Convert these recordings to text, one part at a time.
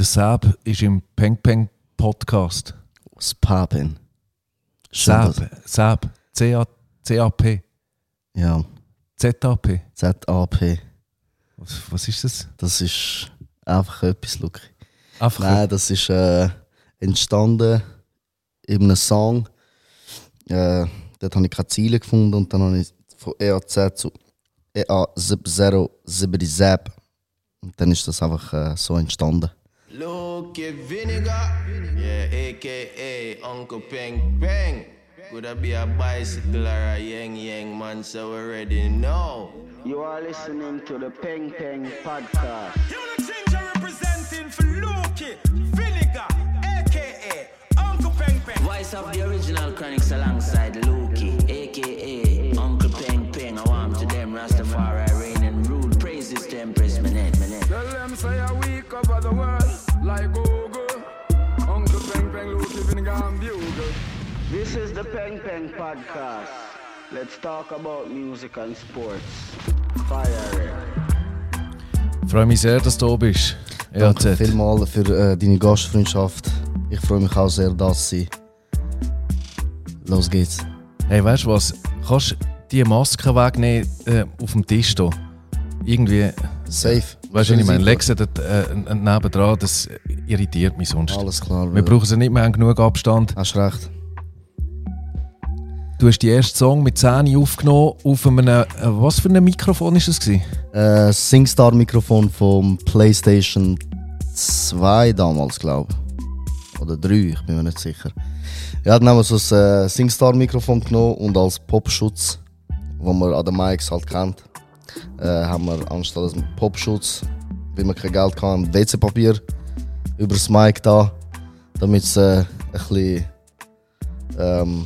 Der Sab ist im Peng Peng Podcast. Spapen. Sab, Sab, C-A-P, Ja, Z-A-P. ZAP. Was, was ist das? Das ist einfach etwas, Luki. Einfach Nein, das ist äh, entstanden in einem Song. Äh, dort habe ich keine Ziele gefunden und dann habe ich von EAZ zu E EA077 und dann ist das einfach äh, so entstanden. Lucky Vinegar, yeah, aka Uncle Peng Peng. Could I be a bicycle or a yang yang man, so we already know. You are listening to the Peng Peng Podcast. You're the Ginger representing for Luki, Vinegar, aka Uncle Peng Peng. Voice of the original Chronics alongside Lukey, aka Uncle Peng Peng. I want to them Rastafari reign and rule. Praises to Empress Minette, Minette. Tell them say a week over the world like Google. Uncle Peng Peng, Luki, Vinegar and Bugle. This is the Peng Peng Podcast. Let's talk about music and sports. Fire. Ich freue mich sehr, dass du da bist. Danke EAZ. vielmals für äh, deine Gastfreundschaft. Ich freue mich auch sehr, dass sie. Los geht's. Hey, weißt du was? Kannst du die Maske wegnehmen äh, auf dem Tisch hier? Irgendwie, Safe. weißt du, ich meine, dort äh, nebendran, das irritiert mich sonst. Alles klar. Wir brauchen sie nicht, wir haben genug Abstand. Hast recht. Du hast die erste Song mit 10 aufgenommen auf einem, äh, was für ein Mikrofon ist das? Äh, Singstar-Mikrofon vom PlayStation 2 damals, glaube ich. Oder 3, ich bin mir nicht sicher. Ja, dann haben wir so ein äh, Singstar-Mikrofon genommen und als Popschutz, wo man an den Mics halt kennt, äh, haben wir anstatt des Popschutz, weil wir kein Geld hatten, WC-Papier über das Mic da, damit es äh, ein bisschen. Ähm,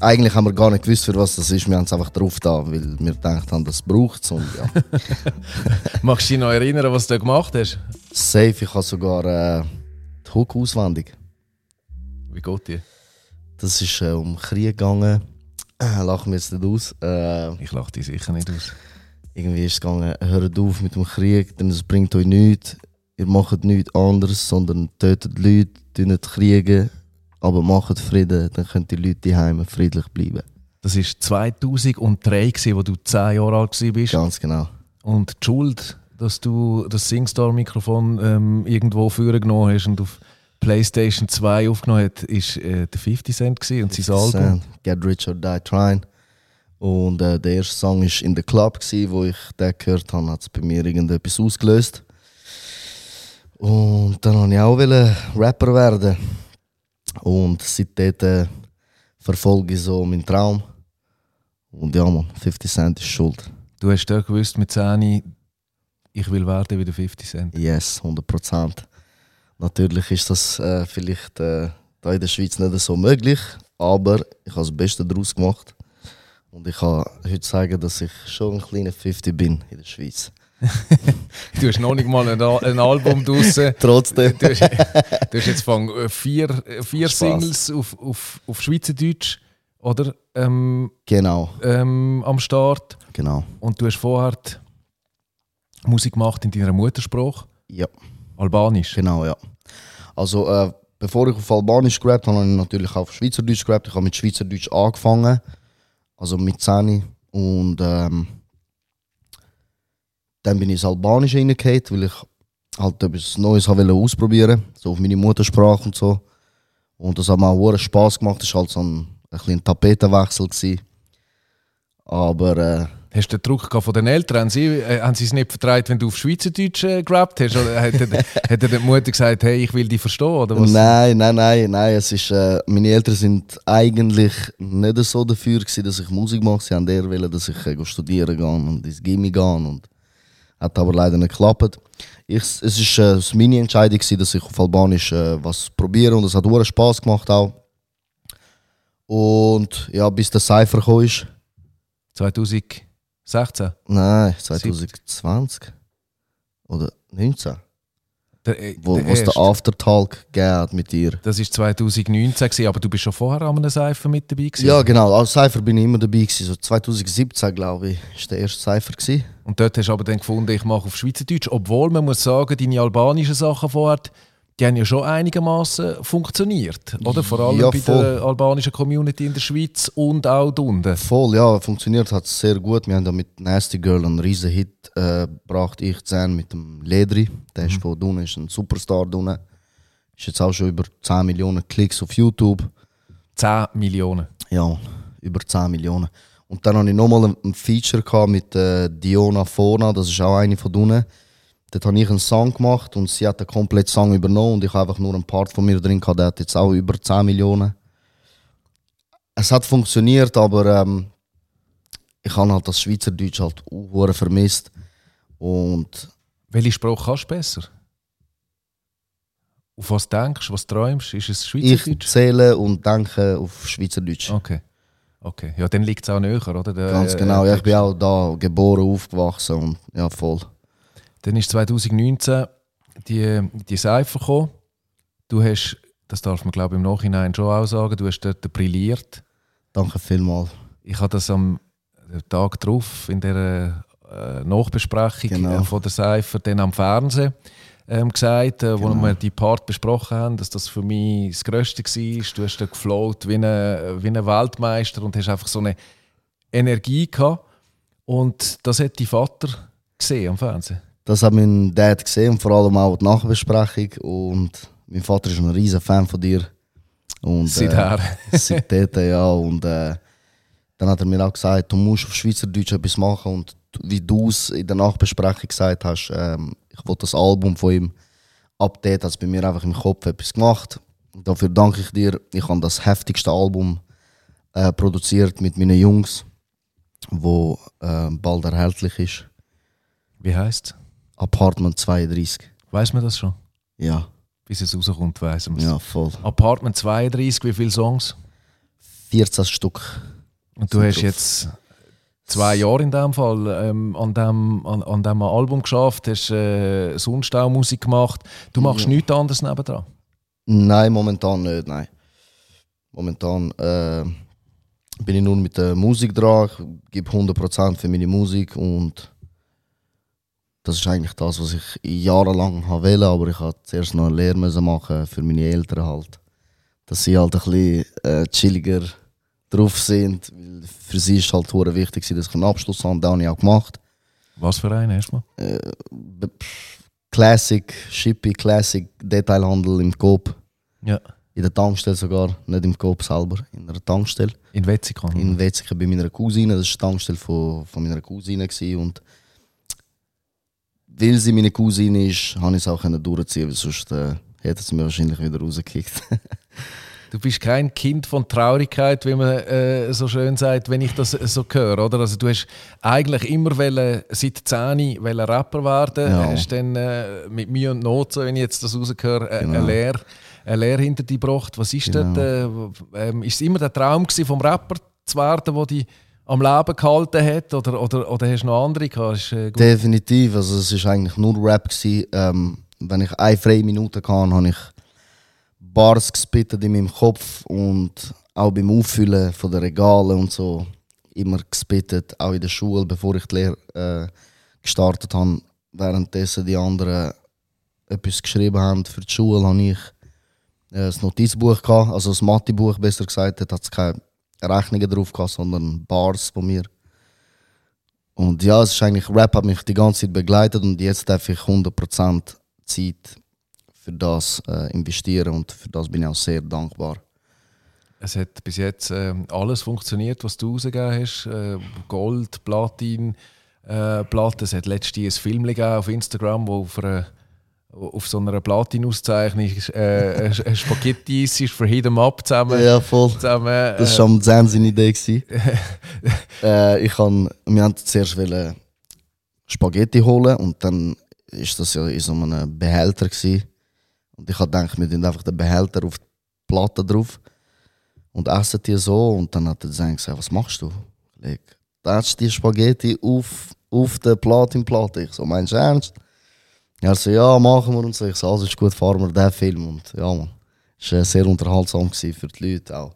eigentlich haben wir gar nicht gewusst, für was das ist. Wir haben es einfach drauf da, weil wir gedacht haben, das braucht es. Ja. Magst du dich noch erinnern, was du da gemacht hast? Safe, ich habe sogar äh, die Hook auswendig. Wie geht dir? Das ist äh, um Krieg gegangen. Äh, lach mir jetzt nicht aus. Äh, Ich lache dich sicher nicht aus. Irgendwie ist es gegangen, hört auf mit dem Krieg, denn es bringt euch nichts. Ihr macht nichts anderes, sondern tötet Leute, tut nicht kriegen, aber macht Frieden, dann könnt die Leute daheim friedlich bleiben. Das war 2003, gewesen, wo du 10 Jahre alt warst. Ganz genau. Und die Schuld, dass du das Singstar-Mikrofon ähm, irgendwo vorgenommen hast und auf PlayStation 2 aufgenommen hast, ist äh, der 50 Cent und sein Album. Sand, Get Rich or Die Trying. Und äh, der erste Song war in der Club, gewesen, wo ich den gehört habe, hat es bei mir irgendetwas ausgelöst. Und dann wollte ich auch Rapper werden. Und seitdem äh, verfolge ich so meinen Traum. Und ja, man, 50 Cent ist schuld. Du hast ja gewusst mit 10, ich will werden wie der 50 Cent. Yes, 100%. Natürlich ist das äh, vielleicht äh, da in der Schweiz nicht so möglich, aber ich habe das Beste daraus gemacht. Und ich kann heute sagen, dass ich schon ein kleiner 50 bin in der Schweiz. Du hast noch nicht mal ein, ein Album draussen. Trotzdem. Du hast, du hast jetzt von äh, vier, äh, vier. Singles auf, auf, auf Schweizerdeutsch oder, ähm, Genau, ähm, am Start. genau. Und du hast vorher Musik gemacht in deiner Muttersprache, Ja, Albanisch. genau, ja. Also, äh, bevor ich auf Albanisch gerappt habe, habe ich natürlich auch auf Schweizerdeutsch gerappt. Ich habe mit Schweizerdeutsch angefangen, also mit 10. Und ähm, dann bin ich ins Albanische reingehauen, weil ich halt etwas Neues wollte ausprobieren so auf meine Muttersprache und so. Und das hat mir auch Spass gemacht. Das war halt so ein, ein, ein Tapetenwechsel. Gewesen. Aber äh, Hast du den Druck von den Eltern? Haben sie, äh, haben sie es nicht vertraut, wenn du auf Schweizerdeutsch äh, gerappt hast? Oder hat, hat die Mutter gesagt, hey, ich will dich verstehen? Oder was? Nein, nein, nein, nein. Es ist, äh, meine Eltern waren eigentlich nicht so dafür, gewesen, dass ich Musik mache. Sie haben eher wollen, dass ich äh, studieren gehe und ins Gimmi gehe. Und hat aber leider nicht geklappt. Ich, es war äh, meine Entscheidung, gewesen, dass ich auf Albanisch äh, was probiere. Und es hat auch Spass gemacht. Und ja, bis der Cypher kam. 2000. 16? Nein, 2020 Sieb oder 19. Äh, der, wo es den Aftertalk gegeben hat mit dir. Das war 2019, gewesen, aber du bist schon vorher an einem Cypher mit dabei. Gewesen. Ja, genau. Als Cypher bin ich immer dabei. Gewesen. So 2017, glaube ich, war der erste Cypher. Gewesen. Und dort hast du aber dann gefunden, ich mache auf Schweizerdeutsch. Obwohl, man muss sagen, deine albanischen Sachen vorher die haben ja schon einigermaßen funktioniert. Oder? Vor allem Ja, bei der albanischen Community in der Schweiz und auch unten. Voll, ja, funktioniert hat sehr gut. Wir haben da mit Nasty Girl einen riesen Hit äh, gebracht. Ich Zehn mit dem Ledri. Der ist von Dune, ist ein Superstar Dune. Ist jetzt auch schon über 10 Millionen Klicks auf YouTube. 10 Millionen. Ja, über 10 Millionen. Und dann hatte ich nochmal ein, Feature mit äh, Diona Fona, das ist auch eine von Dune. Dort habe ich einen Song gemacht und sie hat den kompletten Song übernommen und ich habe einfach nur einen Part von mir drin gehabt, der hat jetzt auch über 10 Millionen. Es hat funktioniert, aber ähm, ich habe halt das Schweizerdeutsch halt auch vermisst. Und Welche Sprache kannst du besser? Auf was denkst du, was träumst? Ist es ich Schweizerdeutsch? zähle und denke auf Schweizerdeutsch. Okay. Okay. Ja, dann liegt es auch näher, oder? Der, Ganz äh, genau, ja, ich bin auch da geboren, aufgewachsen und ja, voll. Dann ist 2019 die, die Cypher gekommen. Du hast, das darf man glaube ich im Nachhinein schon auch sagen, du hast dort brilliert. Danke vielmals. Ich habe das am Tag drauf in der äh, Nachbesprechung Genau. äh, von der Cypher dann am Fernsehen ähm, gesagt, äh, wo Genau. wir die Part besprochen haben, dass das für mich das Größte war. Du hast da gefloat wie ein, wie ein Weltmeister und hast einfach so eine Energie gehabt. Und das hat dein Vater gesehen am Fernsehen. Das hat mein Dad gesehen und vor allem auch die Nachbesprechung. Und mein Vater ist ein riesen Fan von dir. Und, Seither. Äh, seitdem, ja. Und äh, dann hat er mir auch gesagt, du musst auf Schweizerdeutsch etwas machen. Und wie du es in der Nachbesprechung gesagt hast, ähm, ich wollte das Album von ihm updaten, hat es bei mir einfach im Kopf etwas gemacht. Und dafür danke ich dir. Ich habe das heftigste Album äh, produziert mit meinen Jungs, wo äh, bald erhältlich ist. Wie heißt Apartment 32. Weiß man das schon? Ja, Bis es rauskommt, weiß man es. ja, voll. Apartment 32, wie viele Songs? 14 Stück. Und du hast drauf. jetzt zwei Jahre in dem Fall ähm, an, dem, an, an dem Album geschafft, hast äh, sonst auch Musik gemacht. Du machst nichts anderes nebendran. Nein, momentan nicht, nein. Momentan äh, bin ich nur mit der Musik dran, ich gebe 100% für meine Musik und das ist eigentlich das, was ich jahrelang wollte, aber ich musste zuerst noch eine Lehre machen für meine Eltern halt. Dass sie halt ein bisschen äh, chilliger drauf sind, für sie ist halt wichtig, dass ich einen Abschluss habe, den habe ich auch gemacht. Was für einen? Be- pff, Classic, Shippy, Classic, Detailhandel im Coop. Ja. In der Tankstelle sogar, nicht im Coop selber, in einer Tankstelle. In Wetzikon. In Wetzikon bei meiner Cousine, das war die Tankstelle von, von meiner Cousine. Gewesen. Und weil sie meine Cousine ist, habe ich es auch können durchziehen, weil sonst äh, hätte sie mir wahrscheinlich wieder rausgekickt. Du bist kein Kind von Traurigkeit, wie man äh, so schön sagt, wenn ich das äh, so höre, oder? Also du hast eigentlich immer wollen, seit 10 wollen Rapper werden, Ja. hast dann äh, mit Mühe und Not, so, wenn ich jetzt das rausgehöre, äh, Genau. eine, Lehre, eine Lehre hinter dich gebracht. Was ist Genau. dort, äh, ähm, ist es immer der Traum gewesen, vom Rapper zu werden, der dich am Leben gehalten hat, oder, oder, oder hast du noch andere gehabt? Äh. Definitiv, also es war eigentlich nur Rap. Ähm, wenn ich eine freie Minute hatte, habe ich Bars gespittet in meinem Kopf und auch beim Auffüllen von den Regalen und so immer gespittet, auch in der Schule, bevor ich die Lehre äh, gestartet habe. Währenddessen die anderen etwas geschrieben haben für die Schule, habe ich äh, ein Notizbuch gehabt, also ein Mathebuch besser gesagt, hat es keine Rechnungen drauf gehabt, sondern Bars von mir. Und ja, es ist eigentlich, Rap hat mich die ganze Zeit begleitet und jetzt darf ich 100% Zeit für das äh, investieren und für das bin ich auch sehr dankbar. Es hat bis jetzt ähm, alles funktioniert, was du rausgegeben hast. Äh, Gold, Platin, äh, Platte. Es hat letztens ein Film auf Instagram, wo auf, einer, auf so einer Platin-Auszeichnung äh, ein- Spaghetti ist für Hit 'em Up zusammen. Ja, voll. zusammen äh, Das war am Zen seine Idee. äh, ich kann, wir wollten zuerst wollen Spaghetti holen und dann ist das ja in so einem Behälter. Gewesen. Und ich habe gedacht, wir tun einfach den Behälter auf die Platte drauf und essen die so. Und dann hat der Zen gesagt, was machst du? Ich tätsch die Spaghetti auf, auf der Platinplatte. Ich so, meinst du ernst? Ja, also, ja, machen wir und so. Ich so, also ist gut, fahren wir den Film. Und ja, man. Es war sehr unterhaltsam für die Leute auch.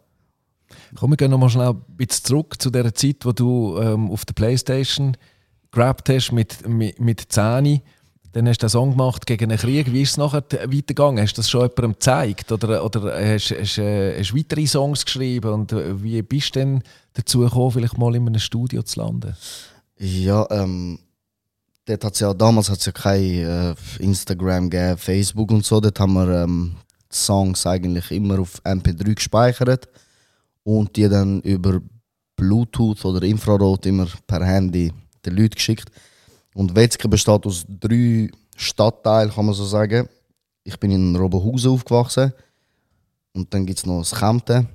Komm, wir gehen nochmal schnell ein bisschen zurück zu der Zeit, wo du ähm, auf der Playstation gerappt hast mit, mit, mit 10. Dann hast du einen Song gemacht gegen einen Krieg. Wie ist es nachher weitergegangen? Hast du das schon jemandem gezeigt? Oder, oder hast du äh, weitere Songs geschrieben? Und äh, wie bist du denn dazu gekommen, vielleicht mal in einem Studio zu landen? Ja, ähm, dort hat's ja, damals hat es ja kein äh, Instagram gegeben, Facebook und so. Dort haben wir ähm, Songs eigentlich immer auf MP3 gespeichert und die dann über Bluetooth oder Infrarot immer per Handy den Leuten geschickt. Und Wetzke besteht aus drei Stadtteilen, kann man so sagen. Ich bin in Robenhausen aufgewachsen und dann gibt es noch das Kempten.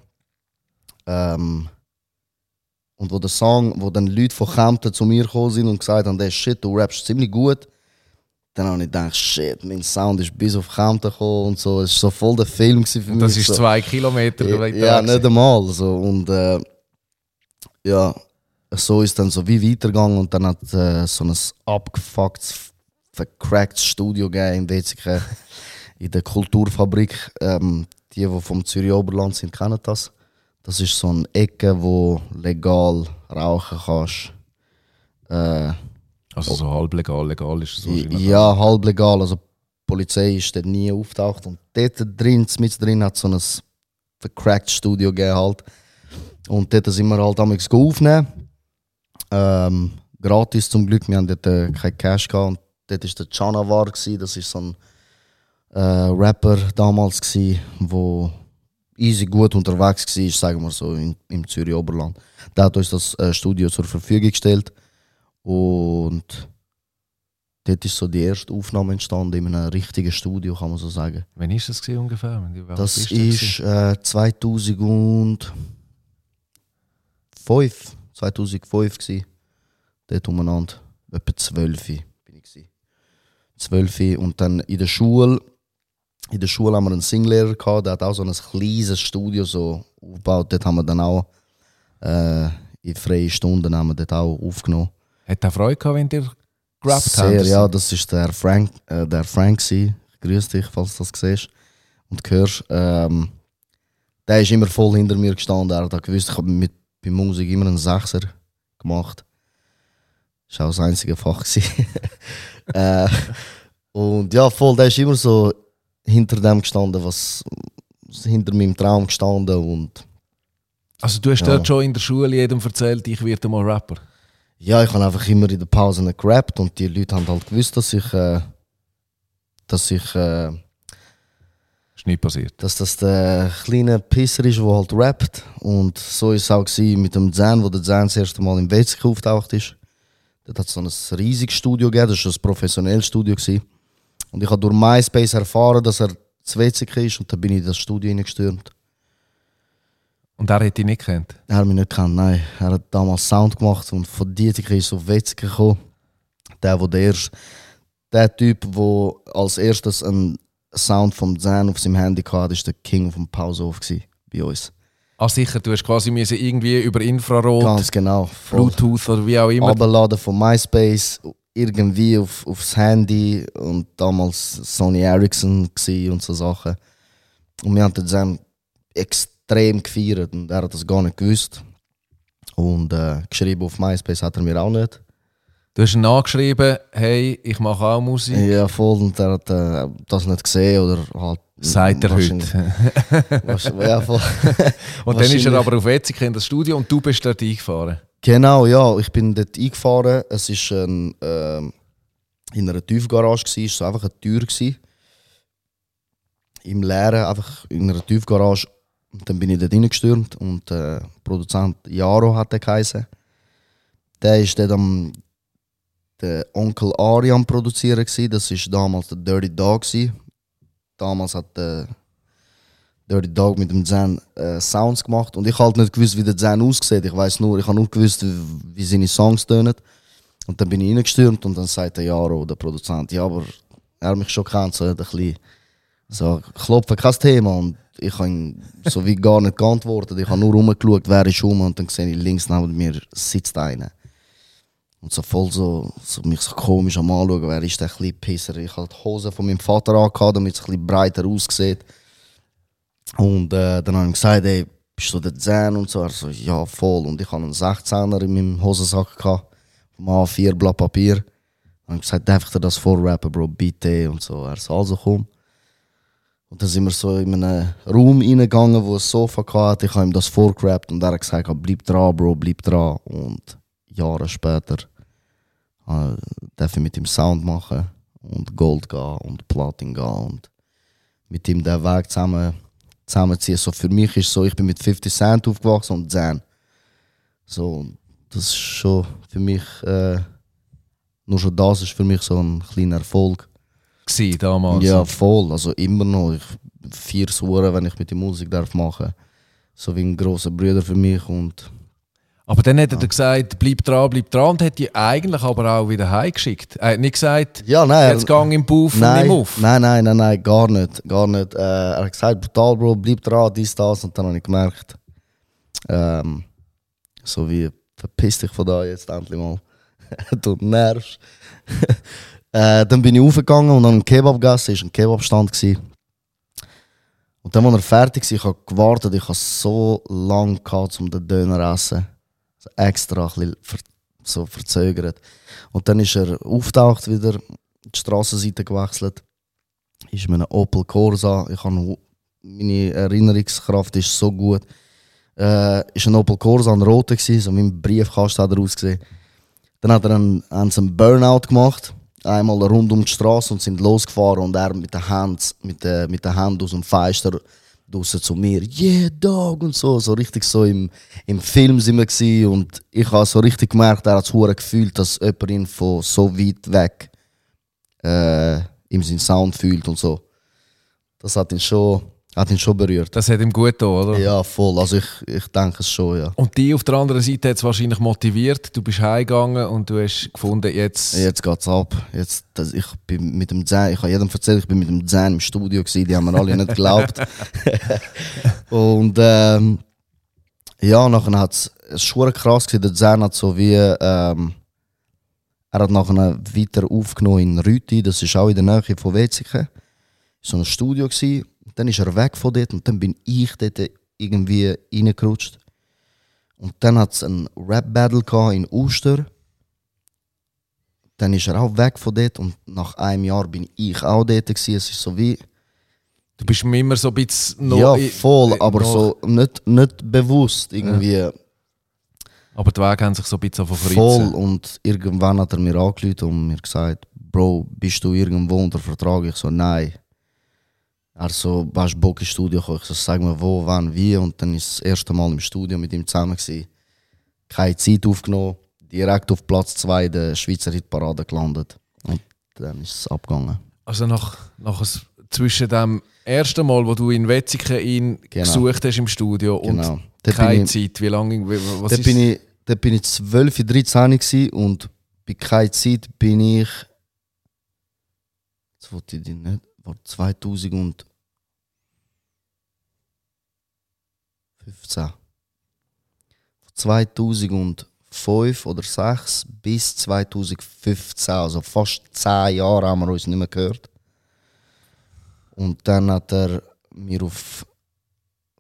Ähm, und wo der Song, wo dann Leute von Kempten zu mir gekommen sind und gesagt haben, der Shit, du rappst ziemlich gut. Dann habe ich gedacht, shit, mein Sound ist bis auf Kempten gekommen und so. Es war so voll der Film für mich. Das ist so. zwei Kilometer weit Ja, nicht einmal. So. Und äh, ja, so ist dann so wie weitergegangen und dann hat äh, so ein abgefucktes, vercracktes Studio gegeben in Wetzikon, in der Kulturfabrik. Ähm, die, die vom Zürich Oberland sind, kennen das. Das ist so eine Ecke, wo legal rauchen kannst. Äh, Also so halb legal, legal ist es wahrscheinlich. ja, halb legal. Also die Polizei ist dort nie auftaucht. Und dort drin, mit drin, hat so ein vercracktes Studio gegeben halt. Und dort sind wir halt damals aufnehmen. Ähm, gratis zum Glück. Wir haben dort äh, kein Cash gehabt. Und dort war der Chanavar. Das ist so ein äh, Rapper damals, gewesen, wo easy gut unterwegs war, sagen wir so, in, im Zürich Oberland. Der hat uns das äh, Studio zur Verfügung gestellt. Und dort ist so die erste Aufnahme entstanden in einem richtigen Studio, kann man so sagen. Wann ist das gewesen ungefähr? Das gewesen? ist äh, 2005. 2005 gsi. Dort umeinander. Etwa 12 bin ich gsi. 12 und dann in der Schule. In der Schule haben wir einen Singlehrer gehabt, der hat auch so ein kleines Studio so aufgebaut. Dort haben wir dann auch äh, in freien Stunden haben wir dort auch aufgenommen. Hat er Freude gehabt, wenn ihr gerappt Sehr, habt? ja, das ist der Frank, äh, der Frank grüße dich, falls du das siehst und hörst. Ähm, der ist immer voll hinter mir gestanden. Er hat gewusst, ich habe mit bei Musik immer einen Sechser gemacht. Das war auch das einzige Fach. äh, und ja, voll, der ist immer so hinter dem gestanden, was hinter meinem Traum gestanden und Also du hast Ja. dort schon in der Schule jedem erzählt, ich werde mal Rapper. Ja, ich habe einfach immer in der Pause gerappt und die Leute haben halt gewusst, dass ich, äh, dass ich, äh, Ist nicht passiert. dass das der kleine Pisser ist, der halt rappt. Und so ist es auch mit dem Zen, wo der Zen das erste Mal im Wetzig auftaucht ist. Dort hat es so ein riesiges Studio gegeben, das war ein professionelles Studio. Gewesen. Und ich habe durch MySpace erfahren, dass er zu Wetzig ist und dann bin ich in das Studio reingestürmt. Und er hätte dich nicht gekannt. Er hat mich nicht gekannt, nein. Er hat damals Sound gemacht und von Dietrich ist auf Wetzig gekommen. Der, wo der erste, der Typ, der als erstes einen Sound vom Zen auf seinem Handy hatte, war der King vom Pausehof bei uns. Ah sicher, du hast quasi irgendwie über Infrarot, Ganz genau. Voll. Bluetooth oder wie auch immer. Abladen von MySpace, irgendwie auf, aufs Handy und damals Sony Ericsson und so Sachen. Und wir haben den Zen extrem gefeiert und er hat das gar nicht gewusst. Und äh, geschrieben auf MySpace hat er mir auch nicht. Du hast ihn angeschrieben, hey, ich mache auch Musik. Ja, voll. Und er hat äh, das nicht gesehen oder halt. Sagt er heute. Ja, voll. Und dann ist er aber auf Wetzig in das Studio und du bist dort eingefahren. Genau, ja. Ich bin dort eingefahren. Es war ein, ähm, in einer Tiefgarage. Es war einfach eine Tür. Gewesen. Im Leeren, einfach in einer Tiefgarage. Und dann bin ich dort reingestürmt und der Produzent Jaro hat der geheißen. Der war dort am der Onkel Ari am produzieren. Gewesen. Das war damals der Dirty Dog. Gewesen. Damals hat der Dirty Dog mit dem Zen äh, Sounds gemacht und ich halt nicht gewusst, wie der Zen aussieht. Ich weiß nur, ich habe nur gewusst, wie, wie seine Songs tönen. Und dann bin ich reingestürmt und dann sagt der Jaro, der Produzent, ja, aber er mich schon kennt, so hat ein bisschen so klopfen, kein Thema. Und ich habe ihm so wie gar nicht geantwortet. Ich habe nur rumgeschaut, wer ist rum und dann sehe ich links neben mir sitzt einer. Und so voll so, so mich so komisch am anschauen, wer ist der kleine Pisser. Ich hatte die Hose von meinem Vater angehabt, damit es ein bisschen breiter aussieht. Und äh, dann habe ich gesagt, ey, bist du der Zehn und so? Er so, ja, voll. Und ich hatte einen 16er in meinem Hosensack, gehabt, vom A4 Blatt Papier. Dann habe ich gesagt, darf ich dir das vorrappen, Bro, bitte. Und so. Er so, also komm. Und dann sind wir so in einen Raum reingegangen, wo ein Sofa hatte. Ich habe ihm das vorgerappt und er hat gesagt, bleib dran, Bro, bleib dran. Und Jahre später äh, darf ich mit ihm Sound machen und Gold gehen und Platin gehen und mit ihm den Weg zusammen, zusammenziehen. So für mich ist so, ich bin mit 50 Cent aufgewachsen und Zen. So, das ist schon für mich, äh, nur schon das ist für mich so ein kleiner Erfolg. Gewesen, damals. Ja, voll. Also immer noch. Ich vier Suren, wenn ich mit der Musik darf machen. So wie ein großer Bruder für mich und Aber dann hat er gesagt, bleib dran, bleib dran und hat die eigentlich aber auch wieder heimgeschickt. Er hat nicht gesagt, ja, nein, jetzt gang im Puff und nimm auf. nein, nein, nein, nein, gar nicht, gar nicht. Äh, er hat gesagt, brutal, Bro, bleib dran, dies, das und dann habe ich gemerkt, ähm, so wie verpiss dich von da jetzt endlich mal, du nervst. äh, dann bin ich aufgegangen und an einen Kebab gegessen, es war ein Kebabstand. Gewesen. Und dann, als er fertig war, ich habe gewartet, ich habe so lange gehabt, um den Döner zu essen. Extra ein bisschen ver so verzögert. Und dann ist er auftaucht wieder, die Straßenseite gewechselt. Ist mit einem Opel Corsa. Ich habe meine Erinnerungskraft ist so gut. Äh, ist ein Opel Corsa, ein roter gewesen, so mein Briefkasten hat er ausgesehen. Dann hat er einen, haben sie einen Burnout gemacht, einmal rund um die Straße und sind losgefahren und er mit der Hand, mit der, mit der Hand aus dem Fenster draussen zu mir, yeah, Dog und so, so richtig so im, im Film sind wir gewesen. und ich habe so richtig gemerkt, er hat es gefühlt, dass jemand ihn von so weit weg äh, ihm seinen Sound fühlt und so. Das hat ihn schon, hat ihn schon berührt. Das hat ihm gut getan, oder? Ja, voll. Also ich, ich denke es schon, ja. Und die auf der anderen Seite hat es wahrscheinlich motiviert. Du bist heimgegangen und du hast gefunden, jetzt... Jetzt geht's ab. Jetzt, das, ich bin mit dem Zen, ich habe jedem erzählt, ich bin mit dem Zen im Studio gewesen, die haben mir alle nicht geglaubt. und ähm, ja, nachher hat es, es schon krass gewesen, der Zen hat so wie, ähm, er hat nachher weiter aufgenommen in Rüti, das ist auch in der Nähe von Wetzikon. So ein Studio gewesen. Dann ist er weg von dort und dann bin ich dort irgendwie reingerutscht. Und dann hat es ein Rap-Battle in Uster. Dann ist er auch weg von dort und nach einem Jahr bin ich auch dort. Gewesen. Es ist so wie. Du bist mir immer so ein bisschen... noch- ja, voll, aber noch- so nicht, nicht bewusst irgendwie. Aber die Wege haben sich so ein bisschen verkreuzen. Voll. Und irgendwann hat er mir angerufen und mir gesagt: Bro, bist du irgendwo unter Vertrag? Ich so, nein. Er so, hast du Bock ins Studio kommen? Ich so, sag mir wo, wann, wie. Und dann ist das erste Mal im Studio mit ihm zusammen. Gewesen. Keine Zeit aufgenommen, direkt auf Platz 2 der Schweizer Hitparade gelandet. Und dann ist es abgegangen. Also nach, nach es- zwischen dem ersten Mal, wo du in Wetzikon ihn Genau. gesucht hast im Studio Genau. und Dort keine ich- Zeit, wie lange... Was Dort ist bin, ich, dort bin ich 12, 13 gewesen und bei keiner Zeit bin ich. Jetzt wollte ich die nicht. War 2015. Von 2005 oder 6 bis 2015, also fast 10 Jahre haben wir uns nicht mehr gehört. Und dann hat er mir auf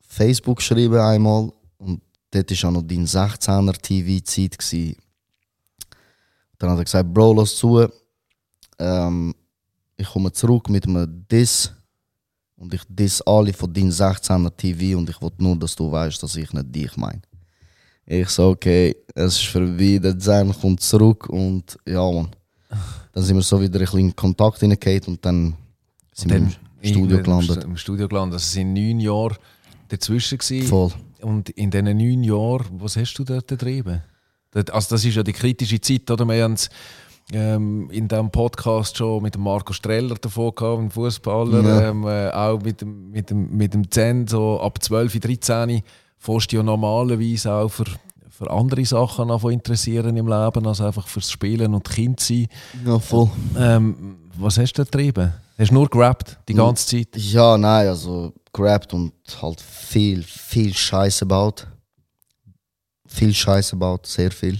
Facebook geschrieben einmal und dort war auch noch dein 16er TV-Zeit. Dann hat er gesagt, Bro, lass zu, ähm, ich komme zurück mit einem Diss und ich diss alle von deinem 16er TV und ich will nur, dass du weißt, dass ich nicht dich meine. Ich so, okay, es ist vorbei, der Zen kommt zurück und ja, man. Dann sind wir so wieder ein bisschen in Kontakt hineingekommen und dann sind wir im Studio gelandet. Im Studio gelandet. Also es sind neun Jahre dazwischen gewesen. Voll. Und in diesen neun Jahren, was hast du dort getrieben? Also das ist ja die kritische Zeit, oder? Wir haben es ähm, in diesem Podcast schon mit dem Marco Streller davon gehabt, einem Fußballer, Ja. ähm, äh, auch mit dem, mit dem, mit dem Zen, so ab 12, 13 fährst du ja normalerweise auch für, für andere Sachen an interessieren im Leben, als einfach fürs Spielen und Kind sein. Ja, voll. Ähm, was hast du getrieben? Hast du nur gerappt die ganze Zeit? Ja, nein, also gerappt und halt viel, viel Scheiße gebaut. Viel Scheiße gebaut, sehr viel.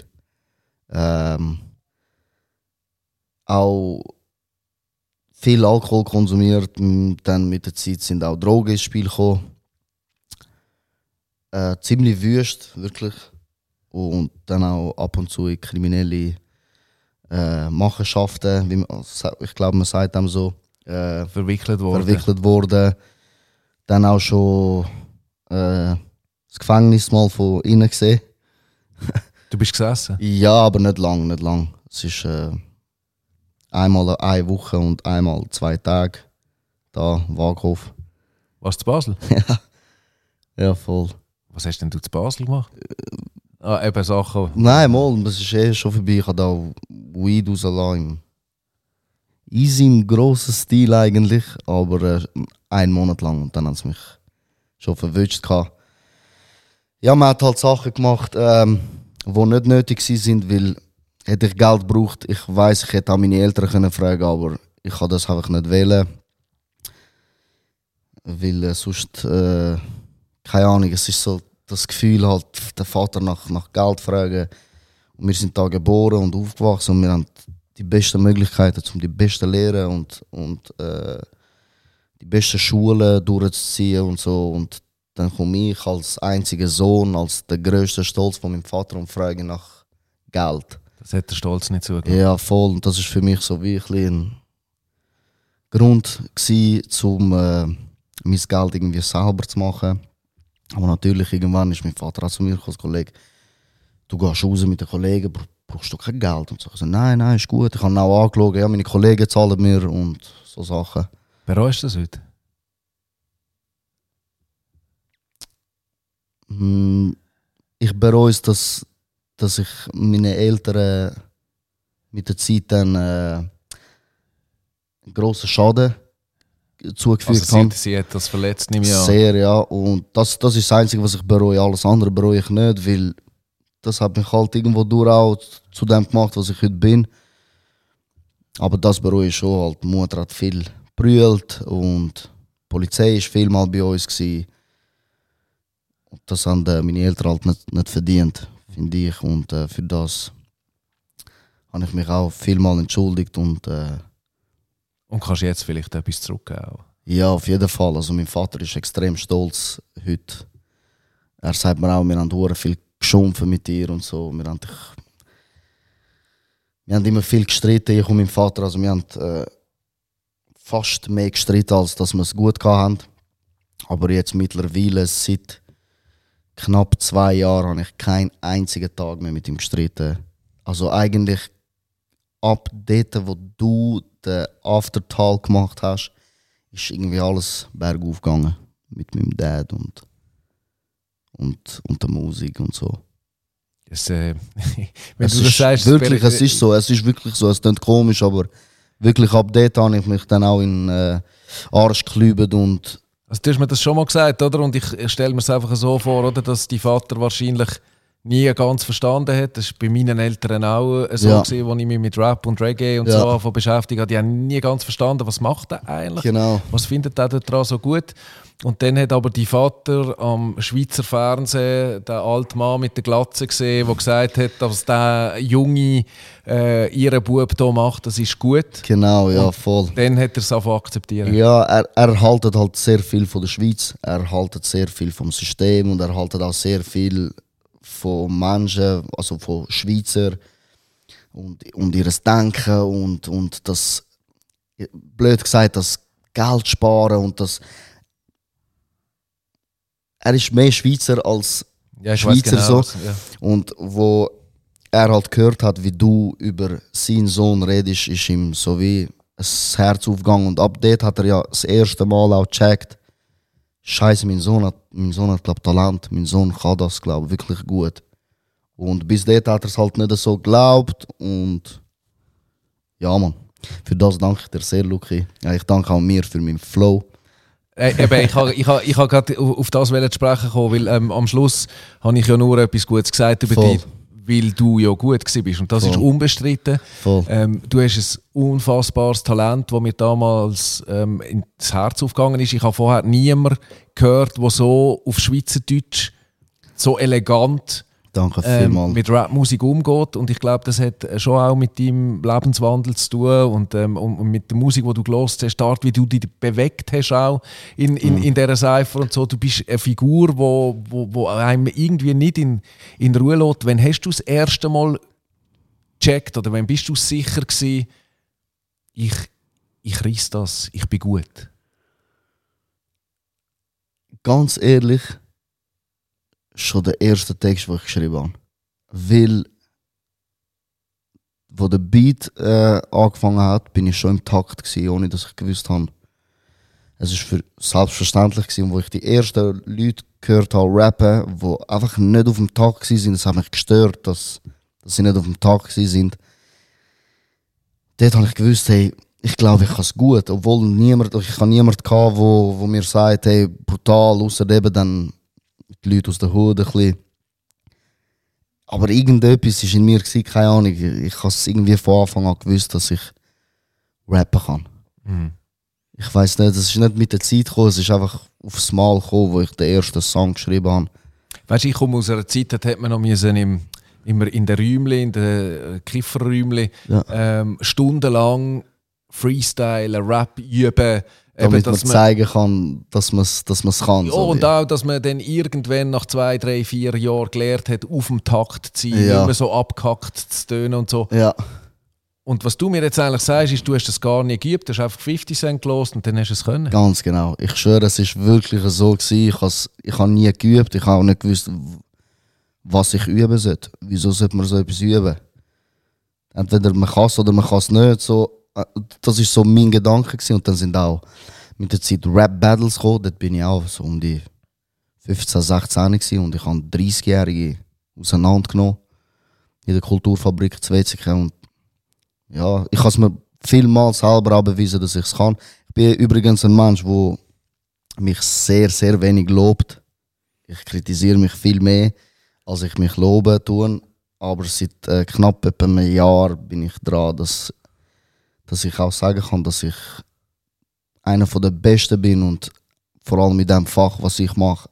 Ähm, auch viel Alkohol konsumiert. Dann mit der Zeit sind auch Drogen ins Spiel gekommen. Äh, ziemlich wüst, wirklich. Und dann auch ab und zu in kriminelle äh, Machenschaften, wie man, ich glaube, man sagt dem so, äh, Verwickelt worden. verwickelt worden. Dann auch schon äh, das Gefängnis mal von innen gesehen. Du bist gesessen? Ja, aber nicht lang, nicht lang. Es ist äh, einmal eine Woche und einmal zwei Tage da, Waghof. Warst du zu Basel? Ja, voll. Was hast denn du zu Basel gemacht? Ah, eben Sachen. Nein, mal, das ist eh schon vorbei. Ich habe da Weed rausgelassen. Easy im grossen Stil eigentlich, aber äh, einen Monat lang und dann haben sie mich schon verwünscht. Ja, man hat halt Sachen gemacht, ähm, die nicht nötig sind, weil hätte ich Geld gebraucht, ich weiß, ich hätte auch meine Eltern können fragen, aber ich kann das einfach nicht wählen. Weil äh, sonst, äh, keine Ahnung, es ist so das Gefühl halt, der Vater nach, nach Geld fragen. Und wir sind da geboren und aufgewachsen und wir haben die besten Möglichkeiten, um die besten Lehren und, und äh, die besten Schulen durchzuziehen und so. Und dann komme ich als einziger Sohn, als der größte Stolz von meinem Vater und frage nach Geld. Das hat der Stolz nicht zugelassen. Ja, voll. Und das ist für mich so wirklich ein Grund gewesen, um äh, mein Geld irgendwie selber zu machen. Aber natürlich, irgendwann ist mein Vater auch zu mir als Kollege, du gehst raus mit den Kollegen, br- brauchst du kein Geld? Und so. Ich so, nein, nein, ist gut. Ich habe auch angeschaut, ja, meine Kollegen zahlen mir und so Sachen. Bereust du das heute? Hm, Ich bereue es, dass, dass ich meine Eltern mit der Zeit dann äh, einen grossen Schaden zugefügt Also habe. sie, sie hat das verletzt, nehme ich an. Sehr, ja. Und das, das ist das Einzige, was ich bereue. Alles andere bereue ich nicht, weil das hat mich halt irgendwo durch auch zu dem gemacht, was ich heute bin. Aber das bereue ich schon. Halt. Die Mutter hat viel brüllt und die Polizei war viel mal bei uns. Gewesen. Und das haben äh, meine Eltern halt nicht, nicht verdient, finde ich. Und äh, für das habe ich mich auch vielmal entschuldigt und äh, Und kannst jetzt vielleicht etwas zurückgeben? auch? ja, auf jeden Fall. Also mein Vater ist extrem stolz heute. Er sagt mir auch, wir haben hure viel geschumpfen mit dir und so. Wir haben, dich, wir haben immer viel gestritten, ich und mein Vater. Also wir haben äh, fast mehr gestritten, als dass wir es gut hatten. Aber jetzt mittlerweile, seit knapp zwei Jahren, habe ich keinen einzigen Tag mehr mit ihm gestritten. Also eigentlich ab dort, wo du den Aftertalk gemacht hast, ist irgendwie alles bergauf gegangen. Mit meinem Dad und, und, und der Musik und so. Es, äh, wenn es du das ist sagst, wirklich, es ist so, es ist wirklich so, es klingt komisch, aber wirklich ab dort habe ich mich dann auch in äh, Arsch geklübt und Also, du hast mir das schon mal gesagt, oder? Und ich, stelle mir es einfach so vor, oder? Dass die Vater wahrscheinlich nie ganz verstanden hat. Das war bei meinen Eltern auch so, Ja. gewesen, als ich mich mit Rap und Reggae und Ja. so beschäftigt habe. Die haben nie ganz verstanden, was macht er eigentlich? genau. Was findet er daran so gut? Und dann hat aber die Vater am Schweizer Fernsehen den alten Mann mit der Glatze gesehen, der gesagt hat, dass der Junge äh, ihren Bub hier macht, das ist gut. Genau, ja, voll. Dann hat er es einfach akzeptieren. Ja, er, er haltet halt sehr viel von der Schweiz, er haltet sehr viel vom System und er haltet auch sehr viel von Menschen, also von Schweizer und, und ihres Denken und, und das, blöd gesagt, das Geld sparen und das. Er ist mehr Schweizer als Ja, Schweizer genau, so. ja. und wo er halt gehört hat, wie du über seinen Sohn redest, ist ihm so wie das Herz aufgegangen. Und ab dort hat er ja das erste Mal auch gecheckt, Scheiße, mein Sohn hat, mein Sohn hat glaub, Talent, mein Sohn kann das, glaub, wirklich gut. Und bis dort hat er es halt nicht so geglaubt und ja, man. Für das danke ich dir sehr, Luki. Ja, ich danke auch mir für meinen Flow. Äh, eben, ich habe ich ha, ich ha gerade auf das zu sprechen kommen, weil ähm, am Schluss habe ich ja nur etwas Gutes gesagt über Voll. dich, weil du ja gut bist und das ist Voll. unbestritten. Voll. Ähm, du hast ein unfassbares Talent, das mir damals ähm, ins Herz aufgegangen ist. Ich habe vorher niemanden gehört, der so auf Schweizerdeutsch so elegant Danke ähm, vielmals. mit Rapmusik umgeht. Und ich glaube, das hat schon auch mit deinem Lebenswandel zu tun und, ähm, und mit der Musik, die du gelost hast, die Art, wie du dich bewegt hast auch in, in, in dieser Cypher und so. Du bist eine Figur, wo, wo, wo einem irgendwie nicht in, in Ruhe lässt. Wann hast du das erste Mal gecheckt oder wann bist du sicher gewesen, ich, ich reiss das, ich bin gut? Ganz ehrlich, schon der erste Text, den ich geschrieben habe. Weil, wo der Beat äh, angefangen hat, bin ich schon im Takt gewesen, ohne dass ich gewusst habe. Es ist für selbstverständlich gewesen, wo ich die ersten Leute gehört habe rappen, die einfach nicht auf dem Takt sind. Das hat mich gestört, dass, dass sie nicht auf dem Takt sind. Dort habe ich gewusst, hey, ich glaube, ich kann es gut, obwohl niemand, ich gehabt, wo, wo mir sagt, hey, brutal, außer eben dann die Leute aus der Hut ein bisschen. Aber irgendetwas war in mir, gewesen, keine Ahnung. Ich habe es irgendwie von Anfang an gewusst, dass ich rappen kann. Ich weiß nicht, es ist nicht mit der Zeit gekommen, es ist einfach aufs Mal gekommen, wo ich den ersten Song geschrieben habe. Weißt du, ich komme aus einer Zeit, da hat man noch müssen im, immer in den Räumchen, in den Kifferräumchen, Ja. ähm, stundenlang Freestyle, Rap üben. Eben, Damit man dass man, zeigen kann, dass man es dass man's kann. ja, so und auch, dass man dann irgendwann nach zwei, drei, vier Jahren gelernt hat, auf dem Takt zu sein, Ja. nicht mehr so abgehackt zu tönen und so. ja, Und was du mir jetzt eigentlich sagst, ist, du hast das gar nicht geübt, du hast einfach 50 Cent gelost und dann hast du es können. ganz genau. Ich schwöre, es ist wirklich so gewesen. Ich habe ich habe nie geübt, ich habe auch nicht gewusst, was ich üben sollte. Wieso sollte man so etwas üben? Entweder man kann es oder man kann es nicht. So, das ist so mein Gedanke gewesen. und dann sind auch mit der Zeit Rap-Battles gekommen. Dort bin ich auch so um die 15, 16 gewesen und ich habe 30-Jährige auseinandergenommen in der Kulturfabrik zu Wetzikon und ja, ich habe es mir vielmals selber auch bewiesen, dass ich es kann. Ich bin übrigens ein Mensch, der mich sehr, sehr wenig lobt. Ich kritisiere mich viel mehr, als ich mich lobe tun. Aber seit äh, knapp etwa einem Jahr bin ich dran, dass, dass ich auch sagen kann, dass ich einer von der Besten bin und vor allem mit dem Fach, was ich mache,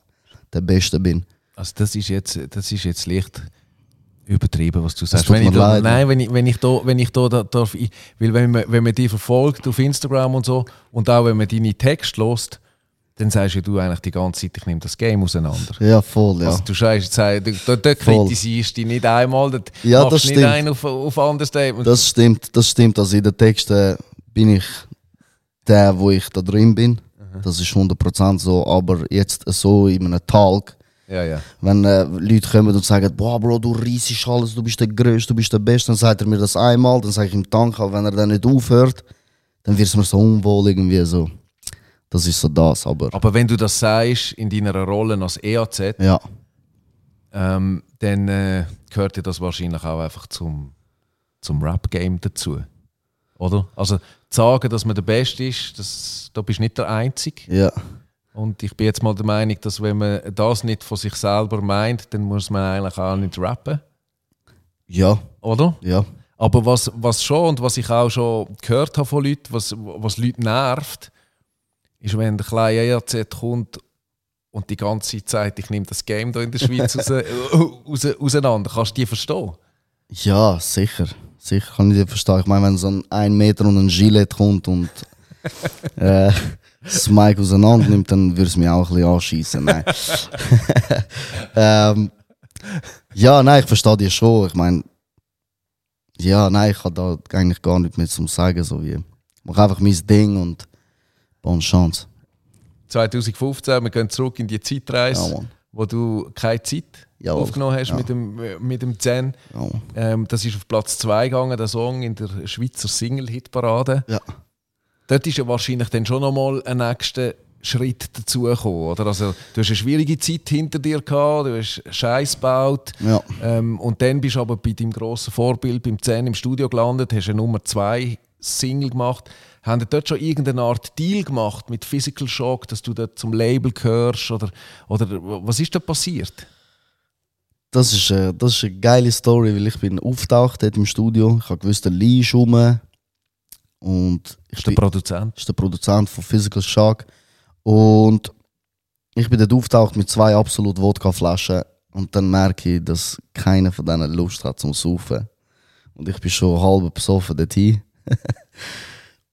der Beste bin. Also das ist jetzt, das ist jetzt leicht übertrieben, was du sagst. Wenn ich da, leid. nein, wenn ich, wenn ich da, wenn ich da, da darf, ich, weil wenn man, wenn man dich verfolgt auf Instagram und so und auch wenn man deine Texte lost, dann sagst ja du eigentlich die ganze Zeit, ich nehme das Game auseinander. Ja, voll, ja. Also du sagst, jetzt, du, du, kritisierst dich nicht einmal, du Ja, machst das nicht stimmt. einen auf, auf Understatement. Das stimmt, das stimmt. Also in den Texten bin ich der, wo ich da drin bin. Das ist 100% so. Aber jetzt so in einem Talk, ja, ja. wenn äh, Leute kommen und sagen, boah Bro, du reissest alles, du bist der Größte, du bist der Beste, dann sagt er mir das einmal, dann sage ich ihm Danke, aber wenn er dann nicht aufhört, dann wird es mir so unwohl irgendwie so. Das ist so das, aber Aber wenn du das sagst in deiner Rolle als EAZ, ja, ähm, dann äh, gehört ja das wahrscheinlich auch einfach zum, zum Rap-Game dazu. Oder? Also zu sagen, dass man der Beste ist, das, da bist du nicht der Einzige. ja, Und ich bin jetzt mal der Meinung, dass wenn man das nicht von sich selber meint, dann muss man eigentlich auch nicht rappen. ja, Oder? ja, Aber was, was schon und was ich auch schon gehört habe von Leuten, was, was Leute nervt, ist, wenn der kleine ERZ kommt und die ganze Zeit, ich nehme das Game hier in der Schweiz raus, raus, auseinander. Kannst du die verstehen? ja, sicher. Sicher kann ich dir verstehen. Ich meine, wenn so ein 1 Meter und ein Gilet kommt und äh, das Mic auseinander nimmt, dann würde es mich auch ein bisschen anschießen. Nein. ähm, ja, nein, ich verstehe dich schon. Ich meine, ja, nein, ich habe da eigentlich gar nicht mehr zum Sagen. So wie, ich mache einfach mein Ding und bonne Chance. 2015, wir gehen zurück in die Zeitreise, Ja, wo du keine Zeit Jawohl. aufgenommen hast Ja. mit dem, mit dem Zen. Ja. Ähm, das ist auf Platz 2 gegangen, der Song in der Schweizer Single-Hitparade. ja. Dort ist ja wahrscheinlich dann schon nochmal ein nächster Schritt dazugekommen, oder? Also, du hast eine schwierige Zeit hinter dir gehabt, du hast Scheiß gebaut. Ja. Ähm, und dann bist du aber bei deinem grossen Vorbild, beim 10 im Studio gelandet, hast eine Nummer 2 Single gemacht. Haben die dort schon irgendeine Art Deal gemacht mit Physical Shock, dass du dort zum Label gehörst? Oder, oder was ist da passiert? Das ist, äh, das ist eine geile Story, weil ich bin auftaucht dort im Studio. Ich habe gewusst, der Lee ist rum. Und ich Ist der bin, Produzent? ist der Produzent von Physical Shock. Und ich bin dort auftaucht mit zwei absolut Wodkaflaschen Und dann merke ich, dass keiner von denen Lust hat zum Saufen. Und ich bin schon halb besoffen dorthin.